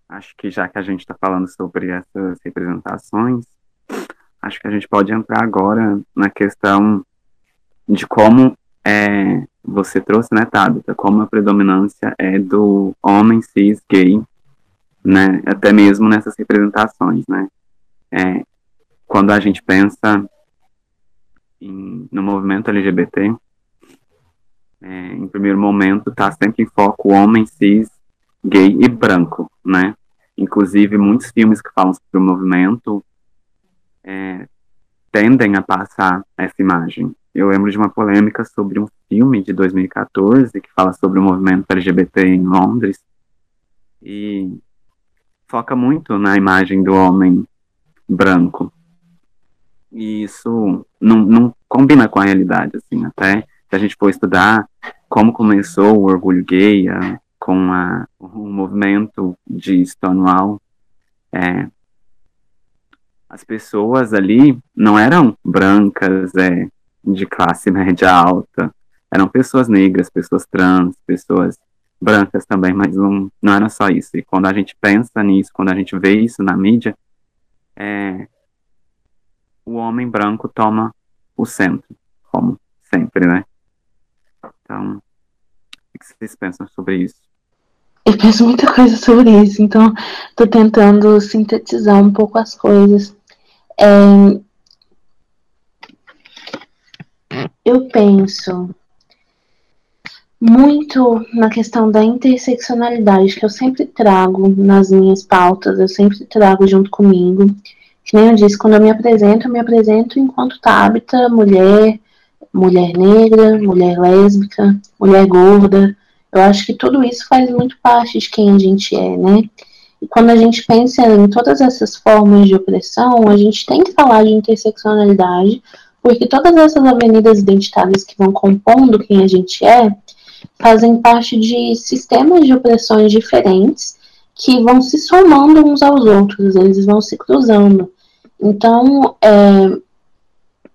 acho que já que a gente está falando sobre essas representações, acho que a gente pode entrar agora na questão de como é, você trouxe, né, Tabita, como a predominância é do homem cis gay, né, até mesmo nessas representações, né. É, quando a gente pensa em, no movimento LGBT, é, em primeiro momento, está sempre em foco homem cis, gay e branco, né? Inclusive, muitos filmes que falam sobre o movimento é, tendem a passar essa imagem. Eu lembro de uma polêmica sobre um filme de 2014 que fala sobre o movimento LGBT em Londres e foca muito na imagem do homem branco. E isso não, não combina com a realidade, assim, até se a gente for estudar como começou o orgulho gay, a, com a, o movimento de Stonewall, é, as pessoas ali não eram brancas, é, de classe média alta, eram pessoas negras, pessoas trans, pessoas brancas também, mas não, não era só isso. E quando a gente pensa nisso, quando a gente vê isso na mídia, é, o homem branco toma o centro, como sempre, né? Então, o que vocês pensam sobre isso? Eu penso muita coisa sobre isso, então tô tentando sintetizar um pouco as coisas. É... Eu penso muito na questão da interseccionalidade, que eu sempre trago nas minhas pautas, eu sempre trago junto comigo. Que nem eu disse, quando eu me apresento, eu me apresento enquanto Tabita, mulher, mulher negra, mulher lésbica, mulher gorda. Eu acho que tudo isso faz muito parte de quem a gente é, né? E quando a gente pensa em todas essas formas de opressão, a gente tem que falar de interseccionalidade, porque todas essas avenidas identitárias que vão compondo quem a gente é, fazem parte de sistemas de opressões diferentes que vão se somando uns aos outros, eles vão se cruzando. Então, é,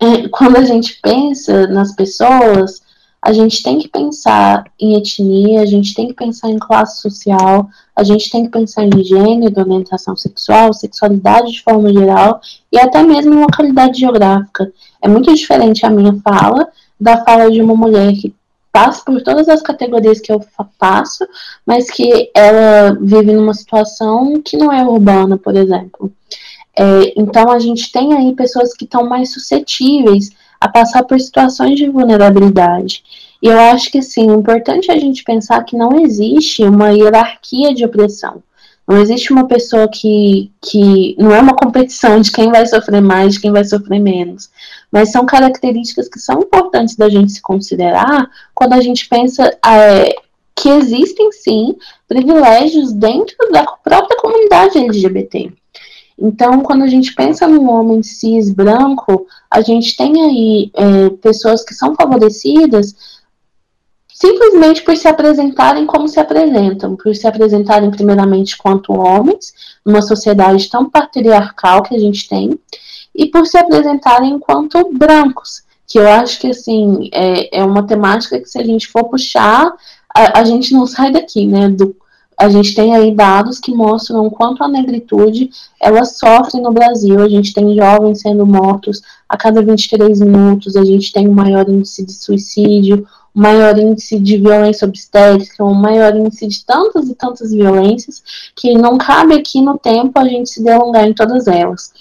é, quando a gente pensa nas pessoas, a gente tem que pensar em etnia, a gente tem que pensar em classe social, a gente tem que pensar em gênero, orientação sexual, sexualidade de forma geral e até mesmo em localidade geográfica. É muito diferente a minha fala da fala de uma mulher que passa por todas as categorias que eu passo, mas que ela vive numa situação que não é urbana, por exemplo. É, então a gente tem aí pessoas que estão mais suscetíveis a passar por situações de vulnerabilidade. E eu acho que assim, é importante a gente pensar que não existe uma hierarquia de opressão. Não existe uma pessoa que, que não é uma competição de quem vai sofrer mais, de quem vai sofrer menos. Mas são características que são importantes da gente se considerar quando a gente pensa é, que existem sim privilégios dentro da própria comunidade LGBT. Então, quando a gente pensa num homem cis branco, a gente tem aí é, pessoas que são favorecidas simplesmente por se apresentarem como se apresentam, por se apresentarem primeiramente quanto homens, numa sociedade tão patriarcal que a gente tem, e por se apresentarem enquanto brancos, que eu acho que assim é, é uma temática que se a gente for puxar, a, a gente não sai daqui, né? Do, a gente tem aí dados que mostram quanto a negritude ela sofre no Brasil. A gente tem jovens sendo mortos a cada 23 minutos, a gente tem um maior índice de suicídio, um maior índice de violência obstétrica, um maior índice de tantas e tantas violências que não cabe aqui no tempo a gente se delongar em todas elas.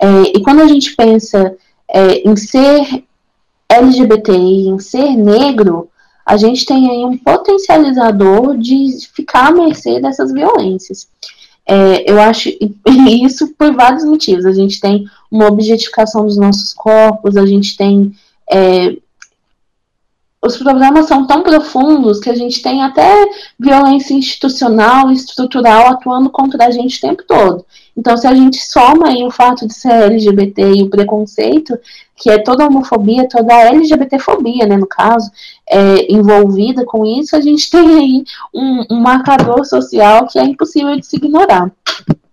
É, e quando a gente pensa é, em ser LGBTI, em ser negro, a gente tem aí um potencializador de ficar à mercê dessas violências. É, eu acho isso por vários motivos. A gente tem uma objetificação dos nossos corpos, a gente tem. É, os problemas são tão profundos que a gente tem até violência institucional e estrutural atuando contra a gente o tempo todo. Então, se a gente soma aí o fato de ser LGBT e o preconceito, que é toda a homofobia, toda a LGBTfobia, né, no caso, é, envolvida com isso, a gente tem aí um, um marcador social que é impossível de se ignorar.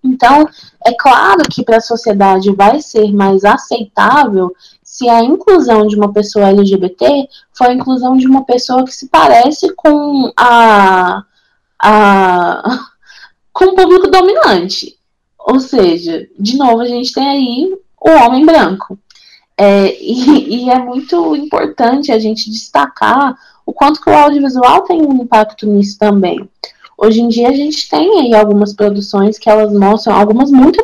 Então, é claro que para a sociedade vai ser mais aceitável se a inclusão de uma pessoa LGBT for a inclusão de uma pessoa que se parece com a, a com o público dominante. Ou seja, de novo, a gente tem aí o homem branco. É, e, e, é muito importante a gente destacar o quanto que o audiovisual tem um impacto nisso também. Hoje em dia a gente tem aí algumas produções que elas mostram, algumas muito,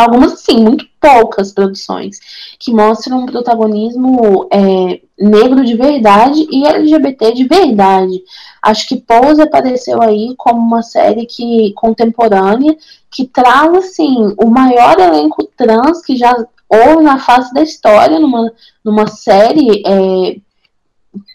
algumas sim, muito poucas produções que mostram um protagonismo é, negro de verdade e LGBT de verdade. Acho que Pose apareceu aí como uma série que contemporânea que traz assim o maior elenco trans que já houve na face da história numa, numa série é,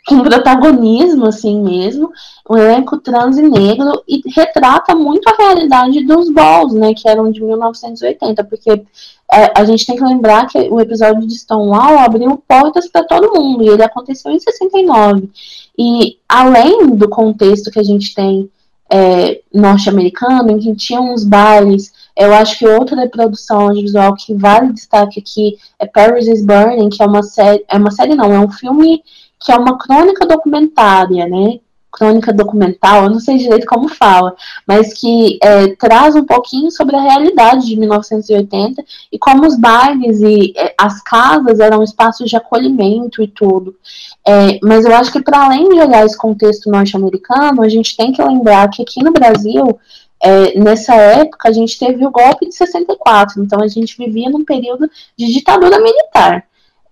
com protagonismo, assim mesmo, um elenco trans e negro, e retrata muito a realidade dos balls, né, que eram de 1980, porque é, a gente tem que lembrar que o episódio de Stonewall abriu portas para todo mundo, e ele aconteceu em 69. E além do contexto que a gente tem é, norte-americano, em que tinha uns bailes, eu acho que outra produção audiovisual que vale destaque aqui é Paris is Burning, que é uma série, é uma série não, é um filme que é uma crônica documentária, né? Crônica documental, eu não sei direito como fala, mas que é, traz um pouquinho sobre a realidade de 1980 e como os bailes e é, as casas eram espaços de acolhimento e tudo. É, mas eu acho que para além de olhar esse contexto norte-americano, a gente tem que lembrar que aqui no Brasil é, nessa época a gente teve o golpe de 64, então a gente vivia num período de ditadura militar.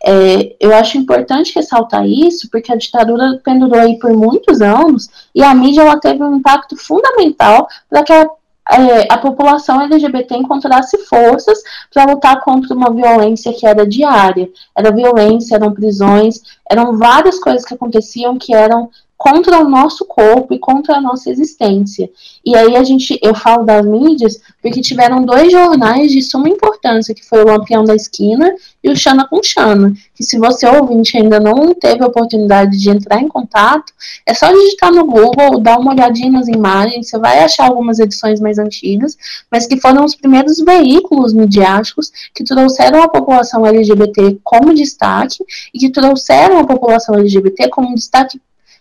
É, eu acho importante ressaltar isso, porque a ditadura pendurou aí por muitos anos e a mídia ela teve um impacto fundamental para que a, é, a população LGBT encontrasse forças para lutar contra uma violência que era diária. Era violência, eram prisões, eram várias coisas que aconteciam que eram contra o nosso corpo e contra a nossa existência. E aí a gente, eu falo das mídias, porque tiveram dois jornais de suma importância, que foi o Lampião da Esquina e o Xana com Xana, que se você ouvinte ainda não teve a oportunidade de entrar em contato, é só digitar no Google, dar uma olhadinha nas imagens, você vai achar algumas edições mais antigas, mas que foram os primeiros veículos midiáticos que trouxeram a população LGBT como destaque e que trouxeram a população LGBT como destaque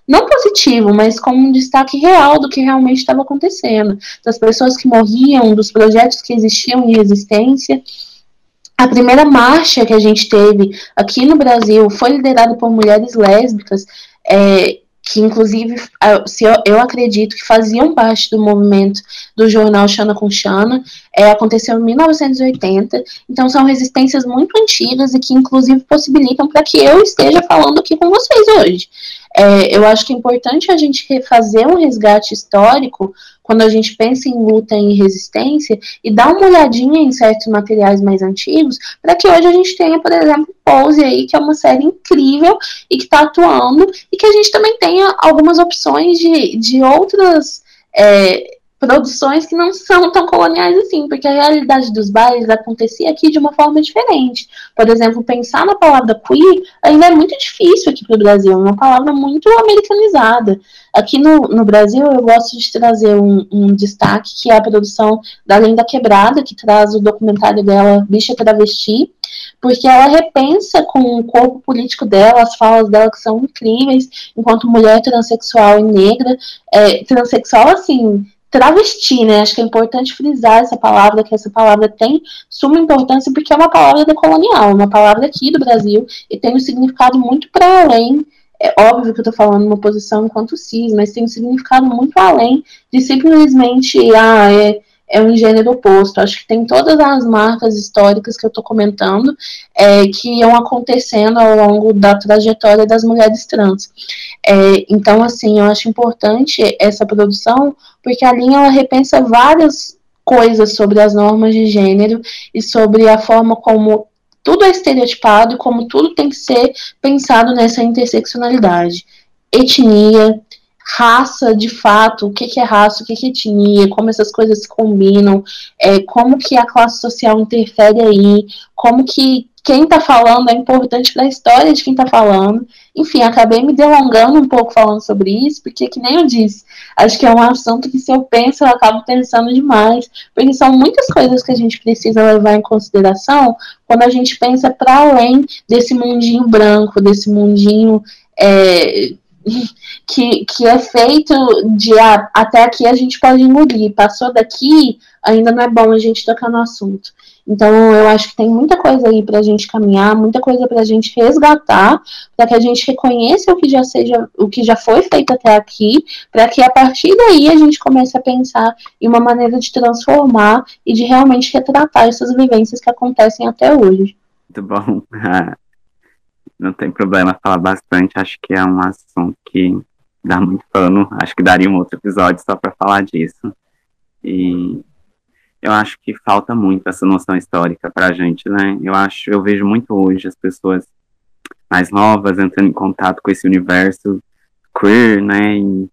não positivo, mas como um destaque real do que realmente estava acontecendo, das pessoas que morriam, dos projetos que existiam em existência. A primeira marcha que a gente teve aqui no Brasil foi liderada por mulheres lésbicas, é, que inclusive se eu, acredito que faziam parte do movimento do jornal Xana com Xana, é, aconteceu em 1980, então são resistências muito antigas e que inclusive possibilitam para que eu esteja falando aqui com vocês hoje. É, eu acho que é importante a gente fazer um resgate histórico quando a gente pensa em luta e resistência e dar uma olhadinha em certos materiais mais antigos, para que hoje a gente tenha, por exemplo, Pose aí, que é uma série incrível e que está atuando, e que a gente também tenha algumas opções de, de outras. É, produções que não são tão coloniais assim, porque a realidade dos bailes acontecia aqui de uma forma diferente. Por exemplo, pensar na palavra queer ainda é muito difícil aqui para o Brasil, é uma palavra muito americanizada. Aqui no, no Brasil, eu gosto de trazer um, um destaque, que é a produção da Lenda Quebrada, que traz o documentário dela, Bicha Travesti, porque ela repensa com o corpo político dela, as falas dela que são incríveis, enquanto mulher transexual e negra, é, transexual assim, travesti, né? Acho que é importante frisar essa palavra, que essa palavra tem suma importância porque é uma palavra decolonial, uma palavra aqui do Brasil e tem um significado muito para além. É óbvio que eu estou falando uma posição enquanto cis, mas tem um significado muito além de simplesmente, ah, é, é um gênero oposto. Acho que tem todas as marcas históricas que eu estou comentando é, que iam acontecendo ao longo da trajetória das mulheres trans. É, então, assim, eu acho importante essa produção, porque a linha ela repensa várias coisas sobre as normas de gênero e sobre a forma como tudo é estereotipado e como tudo tem que ser pensado nessa interseccionalidade. Etnia, raça, de fato, o que, que é raça, o que, que é etnia, como essas coisas se combinam, é, como que a classe social interfere aí, como que quem está falando é importante para a história de quem está falando. Enfim, acabei me delongando um pouco falando sobre isso, porque, que nem eu disse, acho que é um assunto que, se eu penso, eu acabo pensando demais, porque são muitas coisas que a gente precisa levar em consideração quando a gente pensa para além desse mundinho branco, desse mundinho é, que, que é feito de ah, até aqui a gente pode engolir, passou daqui, ainda não é bom a gente tocar no assunto. Então, eu acho que tem muita coisa aí para a gente caminhar, muita coisa para a gente resgatar, para que a gente reconheça o que já seja, o que já foi feito até aqui, para que a partir daí a gente comece a pensar em uma maneira de transformar e de realmente retratar essas vivências que acontecem até hoje. Muito bom. Não tem problema falar bastante, acho que é um assunto que dá muito pano, acho que daria um outro episódio só para falar disso. E eu acho que falta muito essa noção histórica para a gente, né? Eu acho, eu vejo muito hoje as pessoas mais novas entrando em contato com esse universo queer, né? E,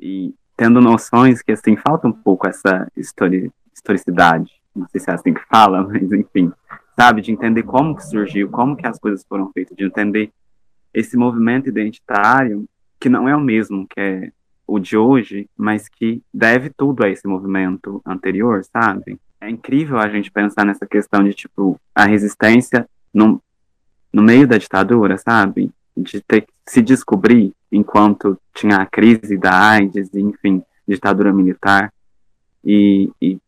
e tendo noções que, assim, falta um pouco essa histori historicidade. Não sei se é assim que fala, mas enfim, sabe? De entender como que surgiu, como que as coisas foram feitas, de entender esse movimento identitário que não é o mesmo que é o de hoje, mas que deve tudo a esse movimento anterior, sabe? É incrível a gente pensar nessa questão de, tipo, a resistência no, no meio da ditadura, sabe? De ter que se descobrir enquanto tinha a crise da AIDS, enfim, ditadura militar. E, e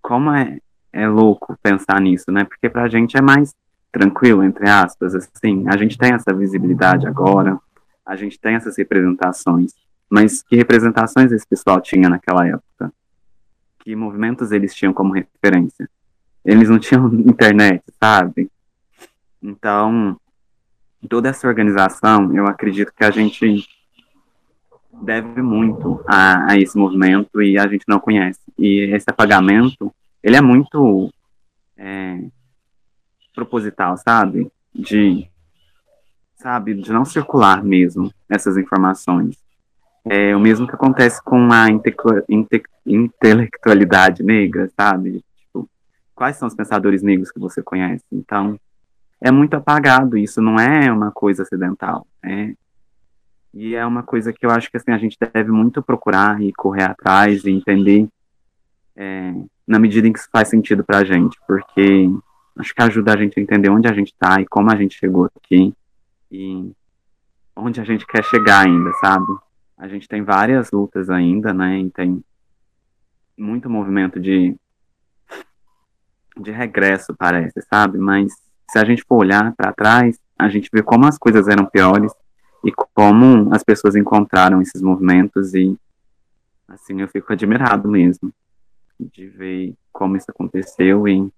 como é, é louco pensar nisso, né? Porque pra gente é mais tranquilo, entre aspas, assim, a gente tem essa visibilidade agora, a gente tem essas representações. Mas que representações esse pessoal tinha naquela época? Que movimentos eles tinham como referência? Eles não tinham internet, sabe? Então, toda essa organização, eu acredito que a gente deve muito a, a, esse movimento e a gente não conhece. E esse apagamento, ele é muito é, proposital, sabe? De, sabe, de não circular mesmo essas informações. É o mesmo que acontece com a inte inte intelectualidade negra, sabe? Tipo, quais são os pensadores negros que você conhece? Então, é muito apagado, isso não é uma coisa acidental, é, e é uma coisa que eu acho que assim, a gente deve muito procurar e correr atrás e entender é, na medida em que isso faz sentido para a gente, porque acho que ajuda a gente a entender onde a gente está e como a gente chegou aqui e onde a gente quer chegar ainda, sabe? a gente tem várias lutas ainda, né? E tem muito movimento de, de regresso, parece, sabe? Mas se a gente for olhar para trás, a gente vê como as coisas eram piores e como as pessoas encontraram esses movimentos e assim eu fico admirado mesmo de ver como isso aconteceu e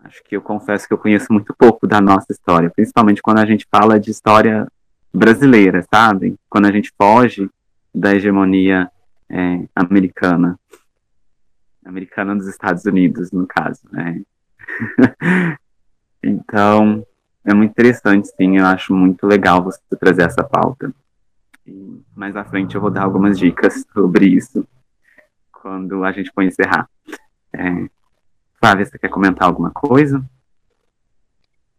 acho que eu confesso que eu conheço muito pouco da nossa história, principalmente quando a gente fala de história brasileira, sabe? Quando a gente foge da hegemonia é, americana, americana dos Estados Unidos, no caso, né? então, é muito interessante, sim, eu acho muito legal você trazer essa pauta. E mais à frente eu vou dar algumas dicas sobre isso, quando a gente for encerrar. É, Flávia, você quer comentar alguma coisa?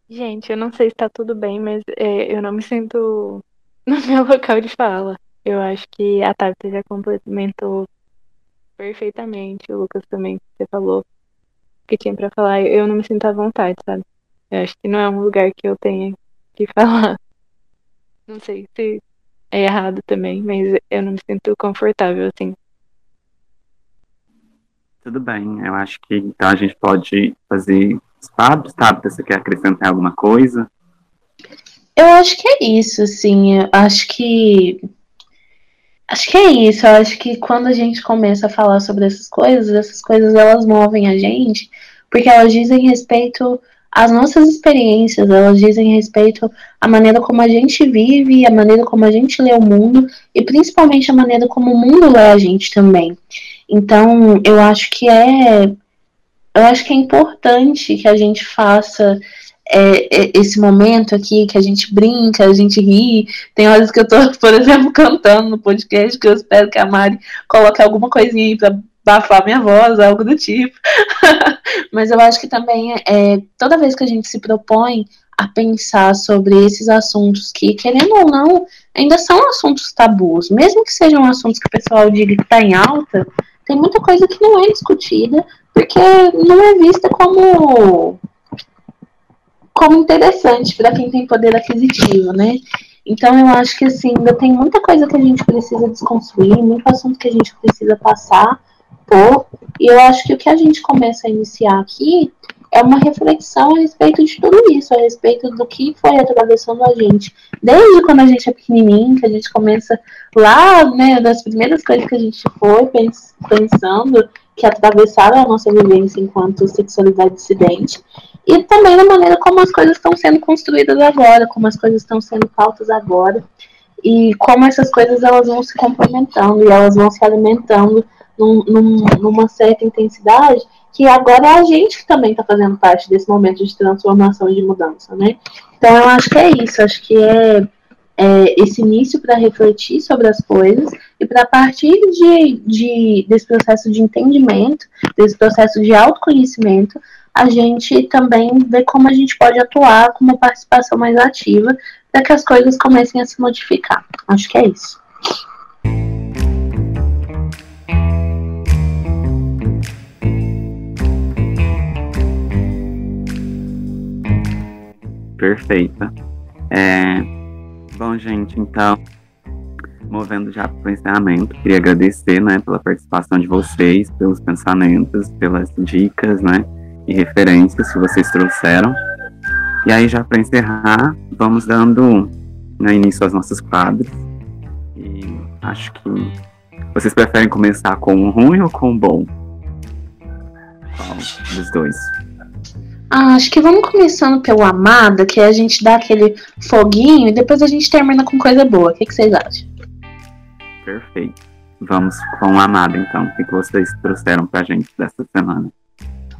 Gente, eu não sei se tá tudo bem, mas é, eu não me sinto no meu local de fala. Eu acho que a Tabitha já complementou perfeitamente. O Lucas também, você falou que tinha para falar. Eu não me sinto à vontade, sabe? Eu acho que não é um lugar que eu tenha que falar. Não sei se é errado também, mas eu não me sinto confortável assim. Tudo bem, eu acho que então a gente pode fazer Fábio, Tabita, você quer acrescentar alguma coisa? Eu acho que é isso, assim. Eu acho que. Acho que é isso. Eu acho que quando a gente começa a falar sobre essas coisas, essas coisas elas movem a gente, porque elas dizem respeito às nossas experiências, elas dizem respeito à maneira como a gente vive, a maneira como a gente lê o mundo e principalmente a maneira como o mundo lê a gente também. Então, eu acho que é eu acho que é importante que a gente faça é, é, esse momento aqui, que a gente brinca, a gente ri. Tem horas que eu tô, por exemplo, cantando no podcast, que eu espero que a Mari coloque alguma coisinha aí pra bafar minha voz, algo do tipo. Mas eu acho que também é, toda vez que a gente se propõe a pensar sobre esses assuntos que, querendo ou não, ainda são assuntos tabus, mesmo que sejam assuntos que o pessoal diga que está em alta, tem muita coisa que não é discutida, porque não é vista como como interessante para quem tem poder aquisitivo, né? Então eu acho que assim, ainda tem muita coisa que a gente precisa desconstruir, muito assunto que a gente precisa passar por, e eu acho que o que a gente começa a iniciar aqui é uma reflexão a respeito de tudo isso, a respeito do que foi atravessando a gente. Desde quando a gente é pequenininho, que a gente começa lá, né, das primeiras coisas que a gente foi pensando, que atravessaram a nossa vivência enquanto sexualidade dissidente, e também da maneira como as coisas estão sendo construídas agora, como as coisas estão sendo pautas agora, e como essas coisas elas vão se complementando e elas vão se alimentando num, num, numa certa intensidade que agora é a gente que também está fazendo parte desse momento de transformação e de mudança, né? Então eu acho que é isso, acho que é, é esse início para refletir sobre as coisas e para partir de, de, desse processo de entendimento, desse processo de autoconhecimento, a gente também ver como a gente pode atuar com uma participação mais ativa para que as coisas comecem a se modificar. Acho que é isso. Perfeita. É... Bom, gente, então, movendo já para o encerramento, queria agradecer, né, pela participação de vocês, pelos pensamentos, pelas dicas, né, e referências que vocês trouxeram. E aí, já para encerrar, vamos dando né, início aos nossos quadros. E acho que vocês preferem começar com o ruim ou com o bom? Qual dos dois? Ah, acho que vamos começando pelo Amada, que a gente dá aquele foguinho e depois a gente termina com coisa boa. O que, que vocês acham? Perfeito. Vamos com o Amada, então. O que vocês trouxeram pra gente dessa semana?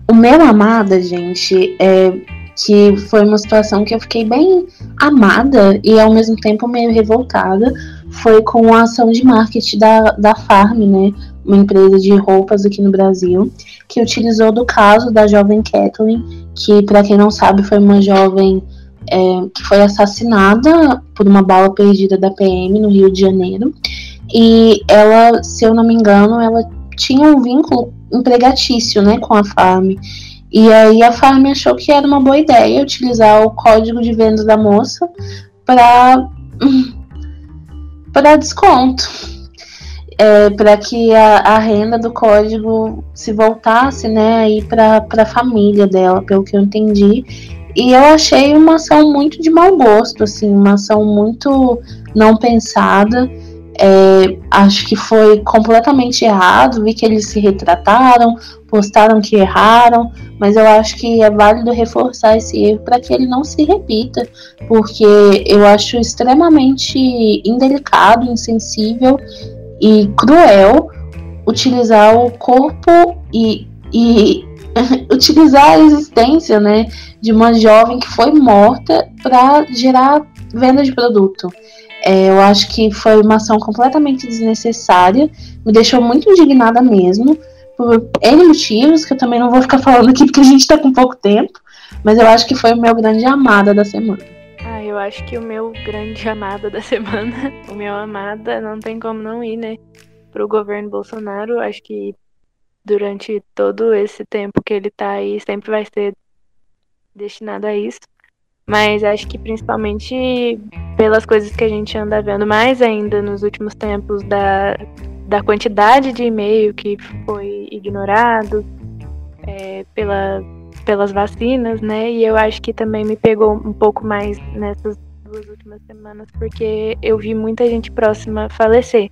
O meu Amada, gente, é que foi uma situação que eu fiquei bem amada e ao mesmo tempo meio revoltada, foi com a ação de marketing da, da Farm, né? Uma empresa de roupas aqui no Brasil, que utilizou do caso da jovem Kathleen que, para quem não sabe, foi uma jovem é, que foi assassinada por uma bala perdida da PM no Rio de Janeiro. E ela, se eu não me engano, ela tinha um vínculo empregatício né, com a Farm. E aí a Farm achou que era uma boa ideia utilizar o código de venda da moça para para desconto é, para que a, a, renda do código se voltasse né, aí para a família dela, pelo que eu entendi. E eu achei uma ação muito de mau gosto, assim, uma ação muito não pensada. É, acho que foi completamente errado. Vi que eles se retrataram, postaram que erraram, mas eu acho que é válido reforçar esse erro para que ele não se repita, porque eu acho extremamente indelicado, insensível e cruel utilizar o corpo e, e utilizar a existência né, de uma jovem que foi morta para gerar venda de produto. É, eu acho que foi uma ação completamente desnecessária, me deixou muito indignada mesmo, por N motivos, que eu também não vou ficar falando aqui porque a gente está com pouco tempo, mas eu acho que foi o meu grande amada da semana. Ah, eu acho que o meu grande amado da semana, o meu amada, não tem como não ir, né? Pro governo Bolsonaro. Acho que durante todo esse tempo que ele tá aí, sempre vai ser destinado a isso. Mas acho que principalmente pelas coisas que a gente anda vendo mais ainda nos últimos tempos da, da quantidade de e-mail que foi ignorado, é, pela pelas vacinas, né? E eu acho que também me pegou um pouco mais nessas duas últimas semanas, porque eu vi muita gente próxima falecer.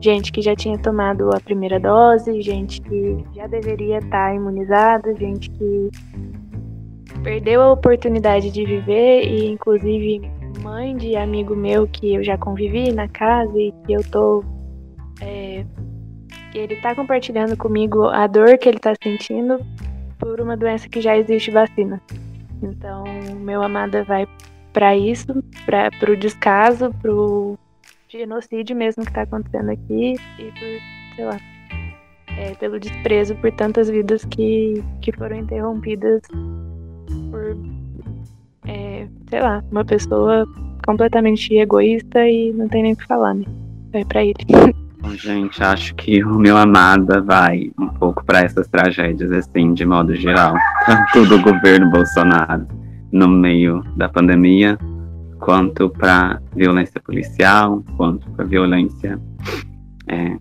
Gente que já tinha tomado a primeira dose, gente que já deveria estar imunizada, gente que perdeu a oportunidade de viver e inclusive mãe de amigo meu que eu já convivi na casa e que eu tô é, ele tá compartilhando comigo a dor que ele tá sentindo por uma doença que já existe vacina. Então, meu amada vai para isso, para o descaso, para o genocídio mesmo que está acontecendo aqui e por, sei lá, é, pelo desprezo por tantas vidas que, que foram interrompidas por, é, sei lá, uma pessoa completamente egoísta e não tem nem o que falar, né? Vai para ele. Gente, acho que o meu amada vai um pouco para essas tragédias, assim, de modo geral. Tanto do governo Bolsonaro no meio da pandemia, quanto para violência policial, quanto para violência é,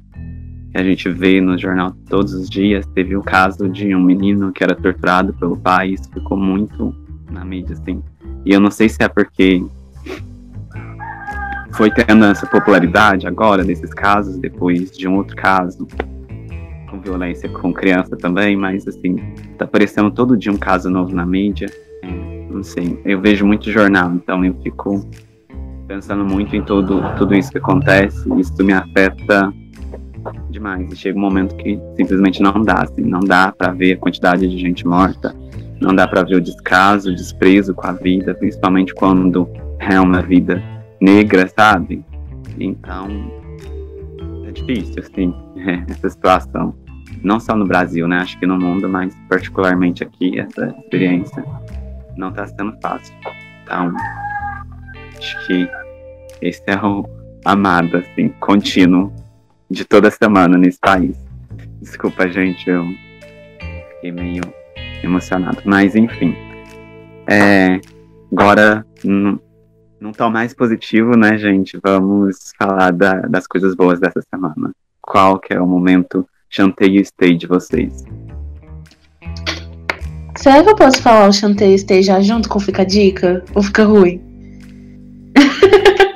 que a gente vê no jornal todos os dias. Teve o caso de um menino que era torturado pelo pai, isso ficou muito na mídia, assim. E eu não sei se é porque foi tendo essa popularidade agora desses casos, depois de um outro caso com violência com criança também, mas assim, tá aparecendo todo dia um caso novo na mídia. Não sei, eu vejo muito jornal, então eu fico pensando muito em tudo, tudo isso que acontece, isso me afeta demais. E chega um momento que simplesmente não dá, assim, não dá para ver a quantidade de gente morta, não dá para ver o descaso, o desprezo com a vida, principalmente quando é uma vida negra, sabe? Então, é difícil, assim, essa situação. Não só no Brasil, né? Acho que no mundo, mas particularmente aqui, essa experiência não tá sendo fácil. Então, acho que esse é o amado, assim, contínuo de toda semana nesse país. Desculpa, gente, eu fiquei meio emocionado. Mas, enfim. É, agora, num tom mais positivo, né, gente? Vamos falar da, das coisas boas dessa semana. Qual que é o momento chanteio stay de vocês? Será que eu posso falar o chanteio stay já junto com Fica Dica? Ou fica ruim?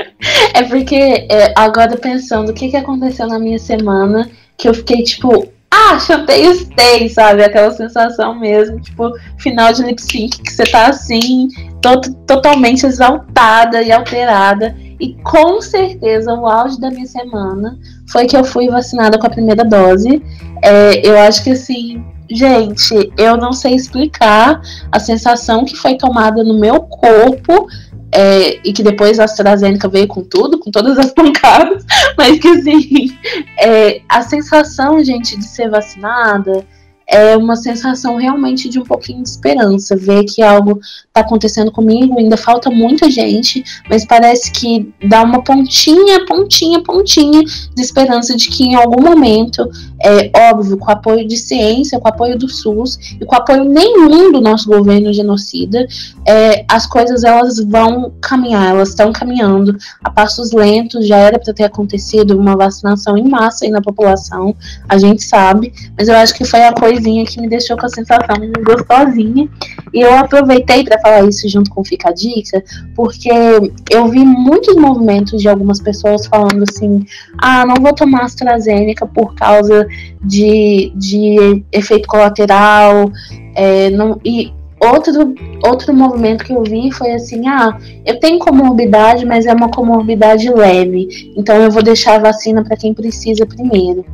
É porque é, agora pensando o que, que aconteceu na minha semana, que eu fiquei tipo, ah, chantei os três, sabe? Aquela sensação mesmo, tipo, final de lip sync, que você tá assim, to totalmente exaltada e alterada. E com certeza o auge da minha semana foi que eu fui vacinada com a primeira dose. É, eu acho que assim, gente, eu não sei explicar a sensação que foi tomada no meu corpo é, e que depois a AstraZeneca veio com tudo, com todas as pancadas, mas que assim, é, a sensação, gente, de ser vacinada é uma sensação realmente de um pouquinho de esperança, ver que algo está acontecendo comigo, ainda falta muita gente, mas parece que dá uma pontinha, pontinha, pontinha de esperança de que em algum momento, é óbvio, com apoio de ciência, com apoio do SUS e com apoio nenhum do nosso governo genocida, é, as coisas elas vão caminhar, elas estão caminhando a passos lentos, já era para ter acontecido uma vacinação em massa aí na população, a gente sabe, mas eu acho que foi a coisinha que me deixou com a sensação gostosinha, e eu aproveitei para falar isso junto com Fica a Dica, porque eu vi muitos movimentos de algumas pessoas falando assim: ah, não vou tomar AstraZeneca por causa de, de efeito colateral. É, não, e outro, outro movimento que eu vi foi assim: ah, eu tenho comorbidade, mas é uma comorbidade leve, então eu vou deixar a vacina para quem precisa primeiro.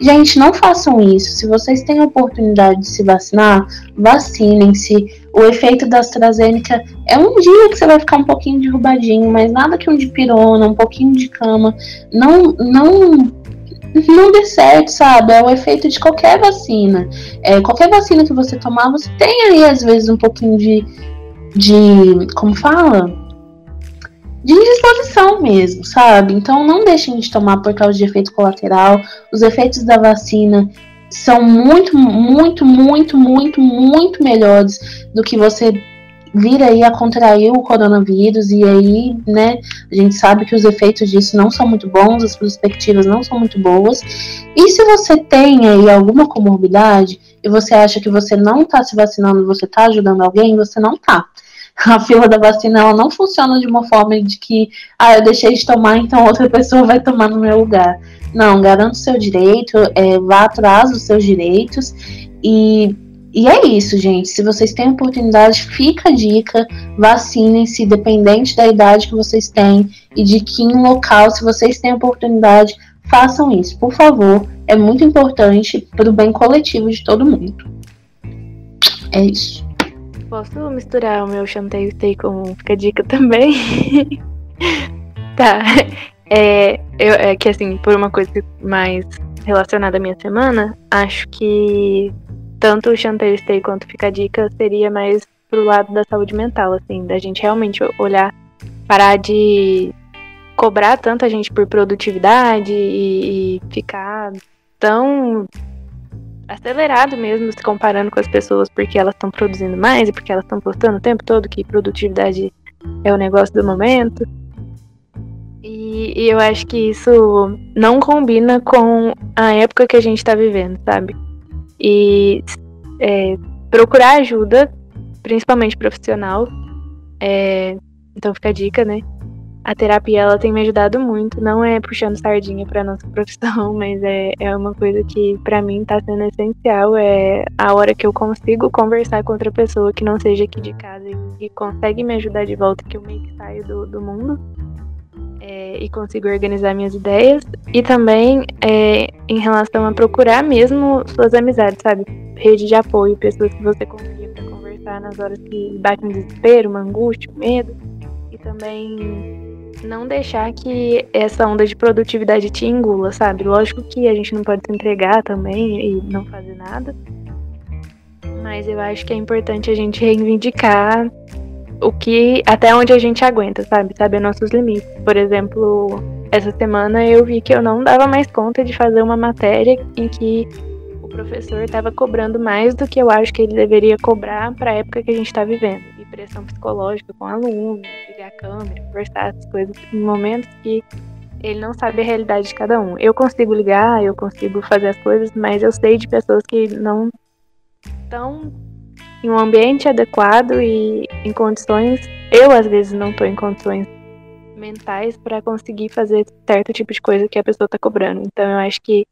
Gente, não façam isso. Se vocês têm a oportunidade de se vacinar, vacinem-se. O efeito da AstraZeneca é um dia que você vai ficar um pouquinho derrubadinho, mas nada que um de pirona, um pouquinho de cama, não, não, não dê certo, sabe? É o efeito de qualquer vacina. É, qualquer vacina que você tomar, você tem aí às vezes um pouquinho de, de, como fala? de indisposição mesmo, sabe? Então não deixem de tomar por causa de efeito colateral. Os efeitos da vacina são muito, muito, muito, muito, muito melhores do que você vir aí a contrair o coronavírus e aí, né, a gente sabe que os efeitos disso não são muito bons, as perspectivas não são muito boas. E se você tem aí alguma comorbidade e você acha que você não está se vacinando, você está ajudando alguém, você não está a fila da vacina ela não funciona de uma forma de que, ah, eu deixei de tomar, então outra pessoa vai tomar no meu lugar. Não, garanta o seu direito, é, vá atrás dos seus direitos e, e é isso, gente. Se vocês têm oportunidade, fica a dica, vacinem-se, independente da idade que vocês têm e de que em local, se vocês têm oportunidade, façam isso, por favor. É muito importante para o bem coletivo de todo mundo. É isso. Posso misturar o meu chanteio com fica dica também? tá. É, eu, é que assim, por uma coisa mais relacionada à minha semana, acho que tanto o chanteio stay quanto fica dica seria mais pro lado da saúde mental, assim, da gente realmente olhar, parar de cobrar tanta gente por produtividade e, e ficar tão acelerado mesmo, se comparando com as pessoas porque elas estão produzindo mais e porque elas estão postando o tempo todo que produtividade é o negócio do momento. E, e eu acho que isso não combina com a época que a gente está vivendo, sabe? E é, procurar ajuda, principalmente profissional. É, então fica a dica, né? a terapia ela tem me ajudado muito, não é puxando sardinha para nossa profissão, mas é, é uma coisa que para mim está sendo essencial, é a hora que eu consigo conversar com outra pessoa que não seja aqui de casa e, e consegue me ajudar de volta, que eu meio que saio do, do mundo é, e consigo organizar minhas ideias, e também é, em relação a procurar mesmo suas amizades, sabe? Rede de apoio, pessoas que você confia para conversar nas horas que bate um desespero, uma angústia, um medo, e também não deixar que essa onda de produtividade te engula, sabe? Lógico que a gente não pode se entregar também e não fazer nada. Mas eu acho que é importante a gente reivindicar o que até onde a gente aguenta, sabe? Saber nossos limites. Por exemplo, essa semana eu vi que eu não dava mais conta de fazer uma matéria em que o professor estava cobrando mais do que eu acho que ele deveria cobrar para a época que a gente está vivendo pressão psicológica com aluno, ligar a câmera, conversar essas coisas em momentos que ele não sabe a realidade de cada um. Eu consigo ligar, eu consigo fazer as coisas, mas eu sei de pessoas que não estão em um ambiente adequado e em condições. Eu, às vezes, não estou em condições mentais para conseguir fazer certo tipo de coisa que a pessoa está cobrando. Então, eu acho que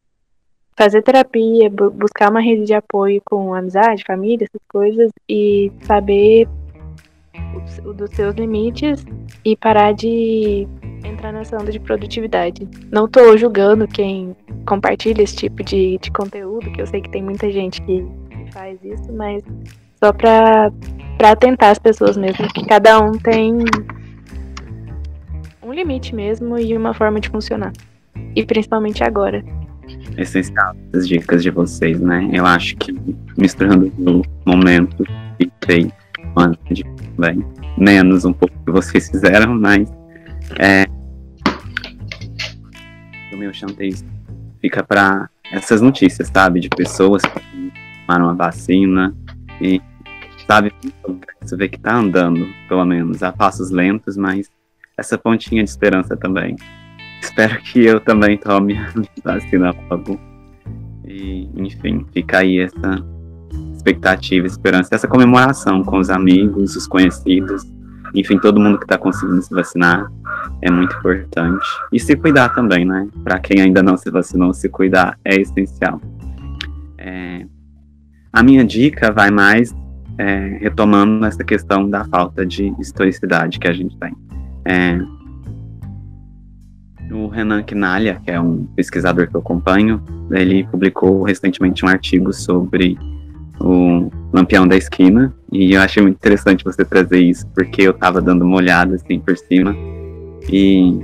fazer terapia, buscar uma rede de apoio com amizade, família, essas coisas, e saber dos seus limites e parar de entrar nessa onda de produtividade. Não tô julgando quem compartilha esse tipo de, de conteúdo, que eu sei que tem muita gente que, faz isso, mas só pra atentar as pessoas mesmo, que cada um tem um limite mesmo e uma forma de funcionar. E principalmente agora. Essencial as dicas de vocês, né? Eu acho que misturando no momento que tem de bem, menos um pouco que vocês fizeram, mas é, o meu chanteio fica para essas notícias, sabe, de pessoas que tomaram a vacina e sabe, você vê que tá andando, pelo menos, a passos lentos, mas essa pontinha de esperança também. Espero que eu também tome a vacina logo. E, enfim, fica aí essa expectativa, esperança, essa comemoração com os amigos, os conhecidos, enfim, todo mundo que está conseguindo se vacinar é muito importante. E se cuidar também, né? Para quem ainda não se vacinou, se cuidar é essencial. É... A minha dica vai mais é, retomando essa questão da falta de historicidade que a gente tem. É... O Renan Quinalha, que é um pesquisador que eu acompanho, ele publicou recentemente um artigo sobre o Lampião da Esquina, e eu achei muito interessante você trazer isso, porque eu tava dando uma olhada assim por cima, e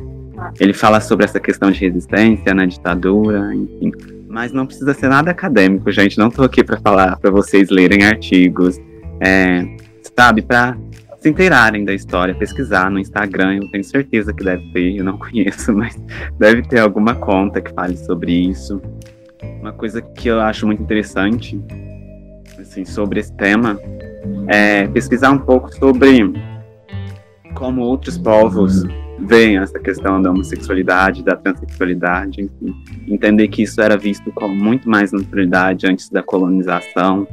ele fala sobre essa questão de resistência na ditadura, enfim. Mas não precisa ser nada acadêmico, gente. Não tô aqui para falar para vocês lerem artigos, é, sabe, para se inteirarem da história, pesquisar no Instagram. Eu tenho certeza que deve ter, eu não conheço, mas deve ter alguma conta que fale sobre isso. Uma coisa que eu acho muito interessante assim, sobre esse tema, é pesquisar um pouco sobre como outros povos veem essa questão da homossexualidade, da transexualidade, enfim, entender que isso era visto com muito mais naturalidade antes da colonização.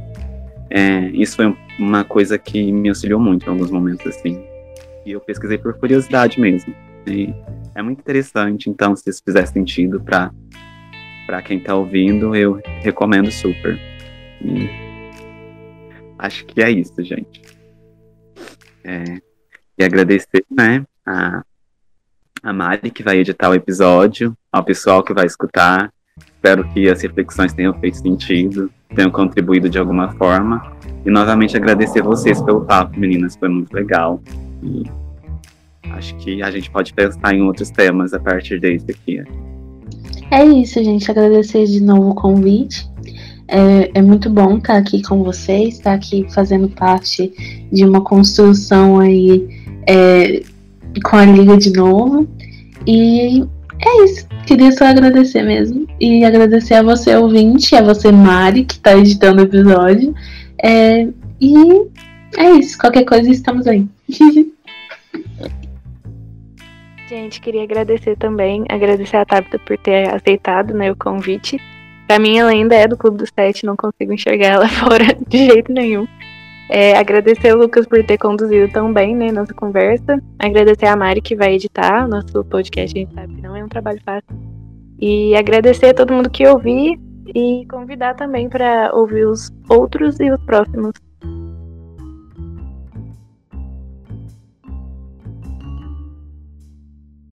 É, isso foi uma coisa que me auxiliou muito em alguns momentos, assim. E eu pesquisei por curiosidade mesmo. E é muito interessante, então, se isso fizer sentido para para quem está ouvindo, eu recomendo super. E acho que é isso, gente. É, e agradecer, né, a, a Mari, que vai editar o episódio, ao pessoal que vai escutar. Espero que as reflexões tenham feito sentido, tenham contribuído de alguma forma. E novamente agradecer vocês pelo papo, meninas, foi muito legal. E acho que a gente pode pensar em outros temas a partir desse aqui. É isso, gente. Agradecer de novo o convite. É, é muito bom estar aqui com vocês, estar aqui fazendo parte de uma construção aí é, com a Liga de novo. E é isso. Queria só agradecer mesmo. E agradecer a você, ouvinte, a você, Mari, que está editando o episódio. É, e é isso. Qualquer coisa, estamos aí. Gente, queria agradecer também, agradecer a Tabita por ter aceitado né, o convite. Pra mim, ela ainda é do Clube dos Sete, não consigo enxergar ela fora de jeito nenhum. É, agradecer o Lucas por ter conduzido tão bem né, nossa conversa. Agradecer a Mari que vai editar nosso podcast, a gente sabe que não é um trabalho fácil. E agradecer a todo mundo que ouviu e convidar também para ouvir os outros e os próximos